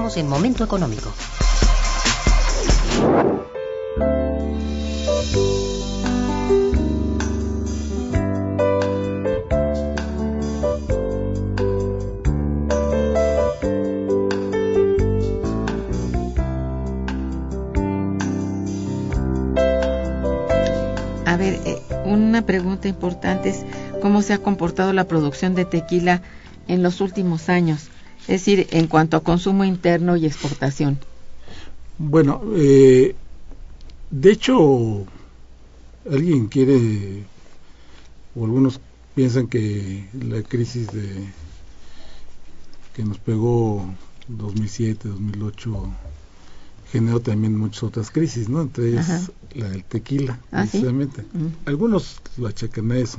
Continuamos en Momento Económico.
A ver, eh, una pregunta importante es cómo se ha comportado la producción de tequila en los últimos años, es decir, en cuanto a consumo interno y exportación.
Bueno, eh, de hecho, alguien quiere, o algunos piensan que la crisis de que nos pegó 2007, 2008 generó también muchas otras crisis, ¿no? Entre ellas
Ajá.
la del tequila,
¿Ah, sí?
precisamente.
Mm.
Algunos lo achacan a eso.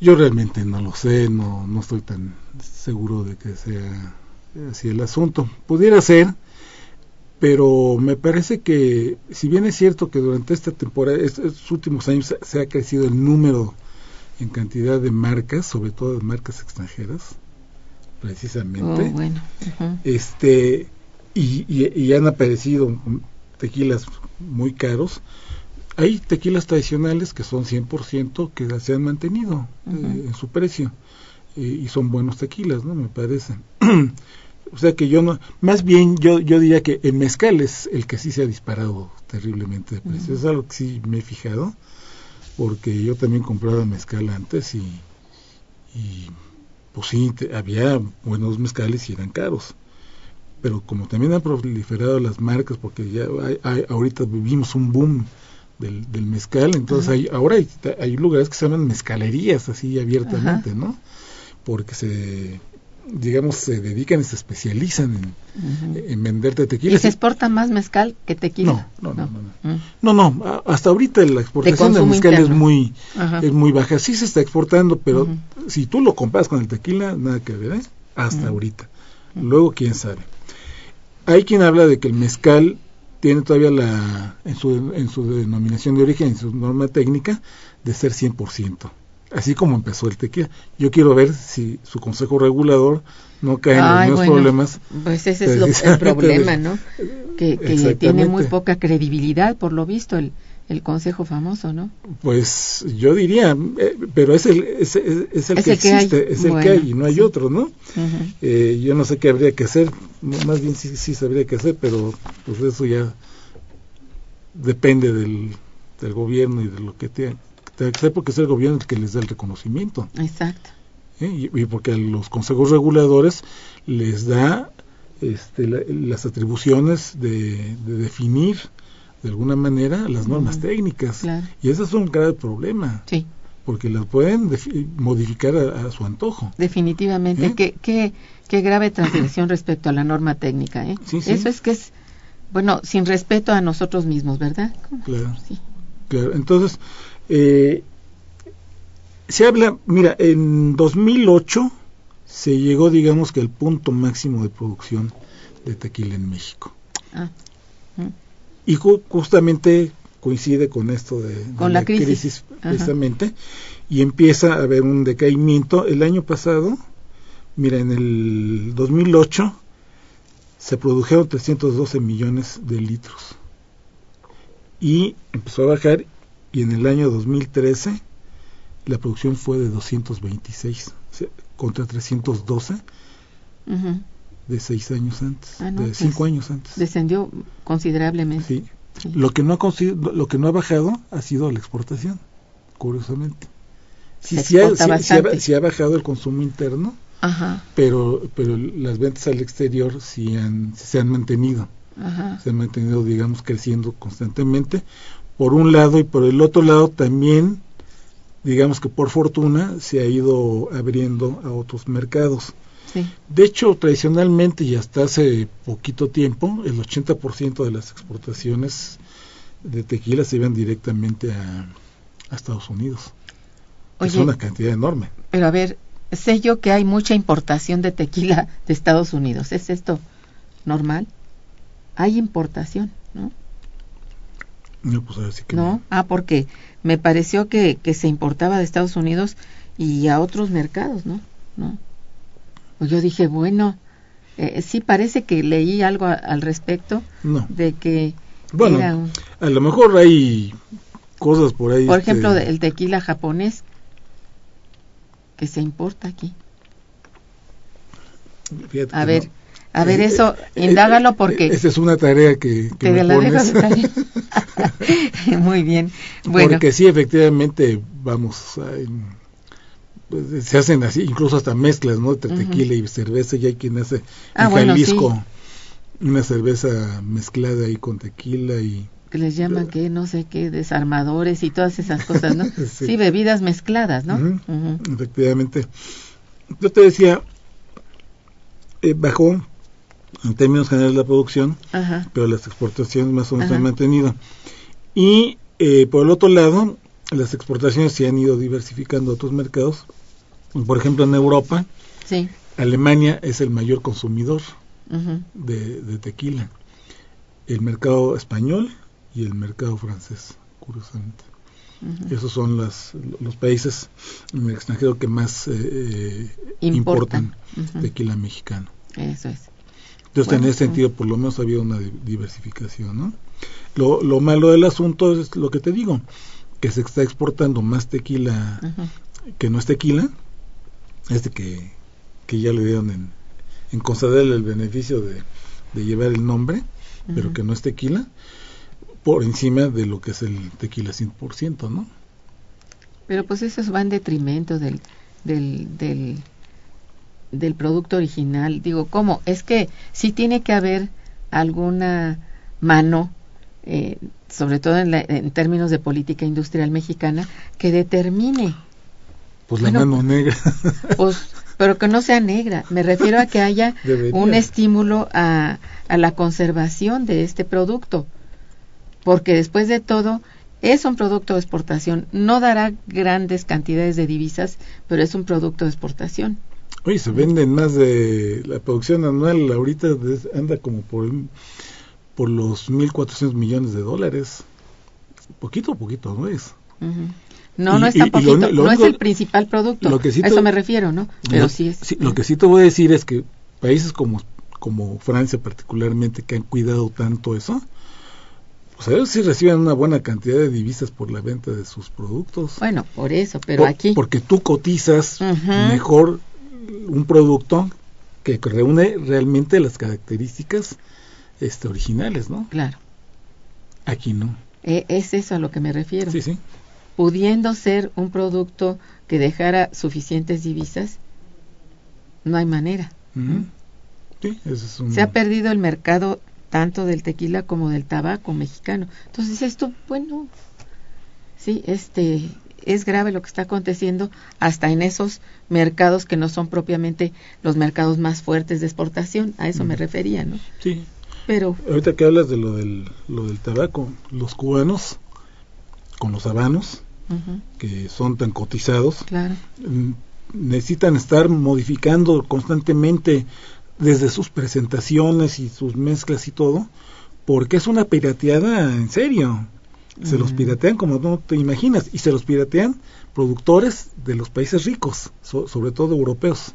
Yo realmente no lo sé, no, no estoy tan seguro de que sea así el asunto. Pudiera ser, pero me parece que, si bien es cierto que durante esta temporada, est- estos últimos años, se- ha crecido el número en cantidad de marcas, sobre todo de marcas extranjeras, precisamente,
Oh, bueno.
este y, y- y han aparecido tequilas muy caros. Hay tequilas tradicionales que son 100% que se han mantenido eh, en su precio eh, y son buenos tequilas, ¿no? Me parece. o sea que yo no, más bien yo yo diría que el mezcal es el que sí se ha disparado terriblemente de precio. Es algo que sí me he fijado porque yo también compraba mezcal antes y y pues sí, te- había buenos mezcales y eran caros. Pero como también han proliferado las marcas, porque ya hay- hay- ahorita vivimos un boom del, del mezcal, entonces
Ajá.
hay, ahora hay, hay lugares que se llaman mezcalerías así abiertamente, ¿no? Porque se, digamos, se dedican y se especializan en, en venderte
¿Y
tequila.
se exporta más mezcal que tequila?
No, no, no, no,
Mm.
No, no, a- hasta ahorita la exportación de mezcal es muy,
Ajá.
es muy baja. Sí se está exportando, pero si tú lo comparas con el tequila, nada que ver, ¿eh? hasta ahorita. Luego, quién sabe. Hay quien habla de que el mezcal tiene todavía la, en su, en su denominación de origen, en su norma técnica, de ser 100%. Así como empezó el tequila. Yo quiero ver si su consejo regulador no cae en los mismos
bueno,
problemas.
Pues ese es lo- el problema, ¿no? Que, tiene muy poca credibilidad, por lo visto, el, el consejo famoso, ¿no?
Pues yo diría, eh, pero es el, es, es- es el
Es
que
el que hay.
existe, es el que hay y no hay
sí.
otro, ¿no? Eh, yo no sé qué habría que hacer, más bien sí, sí sabría qué hacer, pero pues eso ya depende del, del gobierno y de lo que tenga tenga que hacer, porque es el gobierno el que les da el reconocimiento,
Exacto.
¿eh? y, y porque a los consejos reguladores les da este, la- las atribuciones de, de definir de alguna manera las normas técnicas,
Claro.
y ese es un grave problema
Sí,
porque las pueden modificar a, a su antojo.
definitivamente.
¿Eh?
Qué, qué, qué grave transgresión respecto a la norma técnica, ¿eh?
Sí, sí.
Eso es que es, bueno, sin respeto a nosotros mismos, ¿verdad?
Claro,
Sí.
claro. Entonces, eh, se habla, mira, en 2008 se llegó, digamos que al punto máximo de producción de tequila en México.
Ah, mm,
Y ju- justamente coincide con esto de, de
Con la crisis. Ajá.
precisamente, y empieza a haber un decaimiento. El año pasado, mira, en el 2008 se produjeron 312 millones de litros y empezó a bajar y en el año 2013 la producción fue de 226 o sea, contra 312
ujú.
de seis años antes,
Ah, no,
de
pues,
cinco años antes.
Descendió considerablemente.
Sí.
Sí.
Lo que no ha lo que no ha bajado ha sido la exportación, curiosamente. Sí, sí ha, sí ha bajado el consumo interno,
Ajá,
pero pero las ventas al exterior sí han, se han mantenido,
ajá.
se han mantenido, digamos, creciendo constantemente. Por un lado y por el otro lado también, digamos que por fortuna se ha ido abriendo a otros mercados.
Sí.
De hecho, tradicionalmente y hasta hace poquito tiempo, el 80% de las exportaciones de tequila se iban directamente a, a Estados Unidos. es una cantidad enorme.
pero a ver, sé yo que hay mucha importación de tequila de Estados Unidos. ¿Es esto normal? Hay importación, ¿no?
No, pues ahora sí que
No, ah, porque me pareció que, que se importaba de Estados Unidos y a otros mercados, ¿no? No. Pues yo dije, bueno, Eh, sí, parece que leí algo a- al respecto
No.
de que
Bueno,
era un-
a lo mejor hay cosas por ahí.
por
este,
ejemplo, el tequila japonés que se importa aquí.
fíjate
A ver,
no.
A ver
Eh,
eso,
eh,
indágalo
eh,
porque
Esa es una tarea que, que
te
me
la dejo de. Muy bien. Bueno,
Porque sí, efectivamente, vamos, pues, se hacen así, incluso hasta mezclas, ¿no? Entre tequila y cerveza, y hay quien hace
Ah,
en
bueno,
Jalisco una cerveza mezclada ahí con tequila y...
que les llaman que no sé qué, desarmadores y todas esas cosas, ¿no?
Sí.
sí. bebidas mezcladas, ¿no?
Efectivamente. Yo te decía, eh, bajó en términos generales la producción,
Ajá.
pero las exportaciones más o menos se han
Ajá.
mantenido. Y eh, por el otro lado, las exportaciones se han ido diversificando a otros mercados. Por ejemplo, en Europa,
Sí.
Alemania es el mayor consumidor de, de tequila. El mercado español y el mercado francés, curiosamente. Esos son las, los países en el extranjero que más eh, eh,
Importan.
tequila mexicano.
Eso es.
Entonces,
Bueno,
en ese sentido, por lo menos había una di- diversificación, ¿no? Lo, lo malo del asunto es lo que te digo, que se está exportando más tequila que no es tequila, este que, que ya le dieron en, en concederle el beneficio de, de llevar el nombre, pero que no es tequila, por encima de lo que es el tequila 100%, ¿no?
Pero pues eso va en detrimento del, del, del, del producto original. Digo, ¿cómo? Es que sí tiene que haber alguna mano, eh, sobre todo en, la- en términos de política industrial mexicana, que determine,
Pues
Bueno,
la mano negra.
pues, pero que no sea negra. Me refiero a que haya
Debería.
un estímulo a, a la conservación de este producto. Porque después de todo, es un producto de exportación. No dará grandes cantidades de divisas, pero es un producto de exportación.
Oye, se venden más de la producción anual ahorita anda como por por los 1.400 millones de dólares. Poquito a poquito, ¿no es?
No,
Y-
no es tan
lo
poquito,
lo
no es el principal producto.
lo que sí
a eso me refiero, ¿no? Pero
Lo-
sí es.
sí, lo que sí te voy a decir es que países como, como Francia particularmente, que han cuidado tanto eso, pues a ellos sí reciben una buena cantidad de divisas por la venta de sus productos.
Bueno, por eso, pero
Por-
aquí.
Porque tú cotizas mejor un producto que reúne realmente las características este, originales, ¿no?
Claro,
Aquí no.
e- es eso a lo que me refiero.
Sí, sí.
Pudiendo ser un producto que dejara suficientes divisas, no hay manera.
Sí, ese es un...
Se ha perdido el mercado tanto del tequila como del tabaco mexicano. Entonces esto, bueno, sí, este es grave lo que está aconteciendo hasta en esos mercados que no son propiamente los mercados más fuertes de exportación, a eso me refería, ¿no?
Sí.
Pero
Ahorita que hablas de lo del, lo del tabaco, los cubanos con los habanos, que son tan cotizados,
claro,
mm, necesitan estar modificando constantemente desde sus presentaciones y sus mezclas y todo, porque es una pirateada en serio. Se los piratean como no te imaginas, y se los piratean productores de los países ricos, so- sobre todo europeos.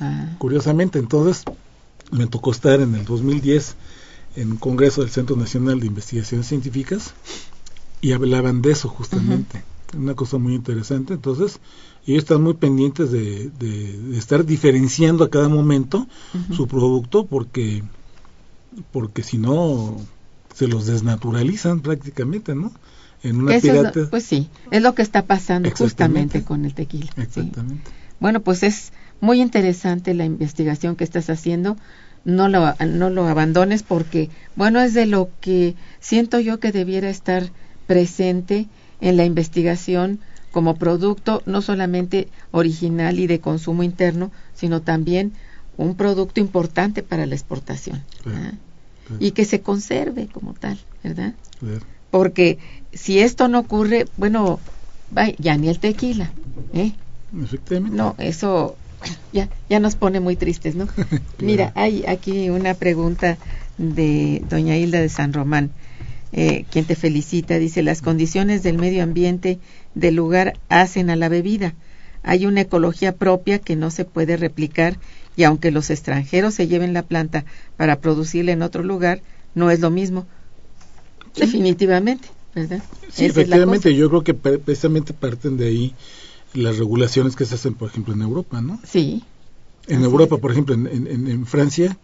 ah,
Curiosamente, entonces me tocó estar en el 2010 en un congreso del Centro Nacional de Investigaciones Científicas y hablaban de eso justamente. Una cosa muy interesante. Entonces, ellos están muy pendientes de, de- de estar diferenciando a cada momento su producto porque porque si no se los desnaturalizan prácticamente, ¿no? En una
Eso es lo-
pirata.
pues sí, es lo que está pasando justamente con el tequila. sí.
Exactamente.
Bueno, pues es muy interesante la investigación que estás haciendo. No lo, no lo abandones porque, bueno, es de lo que siento yo que debiera estar presente en la investigación como producto no solamente original y de consumo interno, sino también un producto importante para la exportación.
Claro,
¿ah? Y que se conserve como tal, ¿verdad?
Claro.
Porque si esto no ocurre, bueno, ya ni el tequila, ¿eh?
Efectivamente.
No, eso ya, ya nos pone muy tristes, ¿no? Mira, hay aquí una pregunta de doña Hilda de San Román, eh, quien te felicita. Dice, las condiciones del medio ambiente del lugar hacen a la bebida. Hay una ecología propia que no se puede replicar y aunque los extranjeros se lleven la planta para producirla en otro lugar, no es lo mismo. Definitivamente, ¿verdad?
Sí, efectivamente, yo creo que precisamente parten de ahí las regulaciones que se hacen, por ejemplo, en Europa, ¿no?
Sí.
En Europa, por ejemplo, en, en, en, Francia,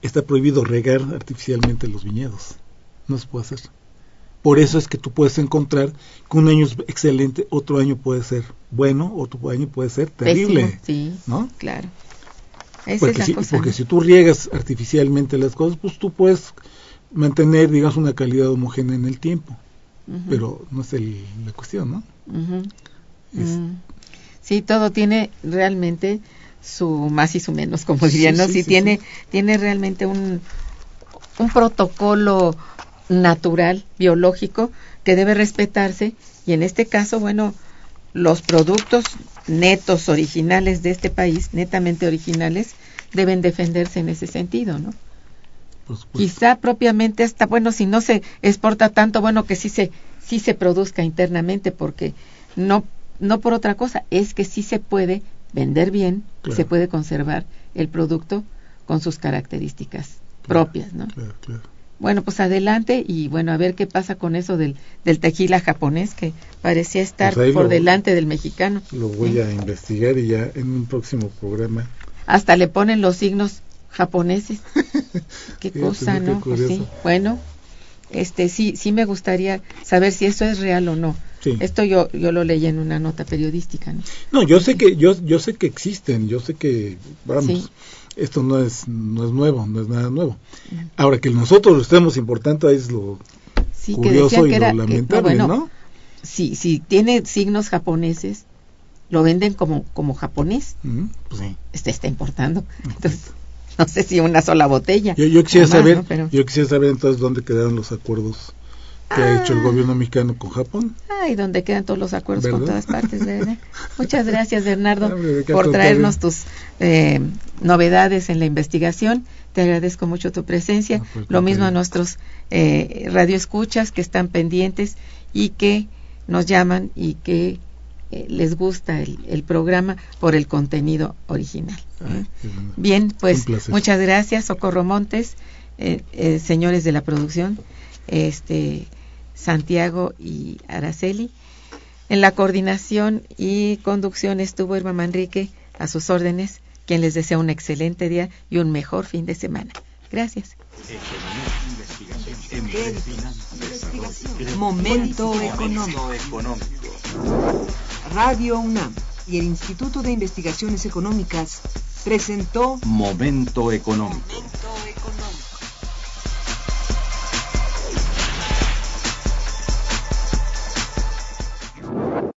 está prohibido regar artificialmente los viñedos. No se puede hacer. Por eso es que tú puedes encontrar que un año es excelente, otro año puede ser bueno, otro año puede ser terrible.
sí,
¿no?
Claro.
porque, si, porque si tú riegas artificialmente las cosas, pues tú puedes mantener, digamos, una calidad homogénea en el tiempo. Pero no es el, la cuestión, ¿no?
Sí, todo tiene realmente su más y su menos, como dirían, ¿no? Sí, tiene, tiene realmente un, un protocolo natural, biológico, que debe respetarse y en este caso, bueno, los productos netos originales de este país, netamente originales, deben defenderse en ese sentido, ¿no? Quizá propiamente hasta, bueno, si no se exporta tanto, bueno, que sí se, sí se produzca internamente, porque no, no por otra cosa, es que sí se puede vender bien, se puede conservar el producto con sus características propias, ¿no? Bueno, pues adelante y bueno, a ver qué pasa con eso del, del tequila japonés que parecía estar pues por delante del mexicano.
Lo voy a investigar y ya en un próximo programa.
Hasta le ponen los signos japoneses. qué cosa, ¿no? Pues sí. Bueno, este sí sí me gustaría saber si eso es real o no. Esto yo yo lo leí en una nota periodística, ¿no?
No, yo sé que yo yo sé que existen, yo sé que vamos esto no es, no es nuevo, no es nada nuevo. Ahora que nosotros lo estemos importando es lo curioso y lo lamentable, no,
Si, si tiene signos japoneses, lo venden como, como japonés. pues sí. Este está importando. Entonces, no sé si una sola botella.
Yo, yo quisiera saber, yo quisiera saber entonces dónde quedaron los acuerdos que ha hecho el ah. gobierno mexicano con Japón.
Ay, donde quedan todos los acuerdos con todas partes, ¿verdad? Muchas gracias, Bernardo, por traernos tus eh, novedades en la investigación. Te agradezco mucho tu presencia. Pues, Lo mismo a nuestros eh, radioescuchas que están pendientes y que nos llaman y que eh, les gusta el, programa por el contenido original. ¿eh? Bien, pues muchas gracias, Socorro Montes, señores de la producción. Este, Santiago y Araceli. En la coordinación y conducción estuvo Irma Manrique a sus órdenes, quien les desea un excelente día y un mejor fin de semana. Gracias.
Momento económico. Radio UNAM y el Instituto de Investigaciones Económicas presentó
Momento económico.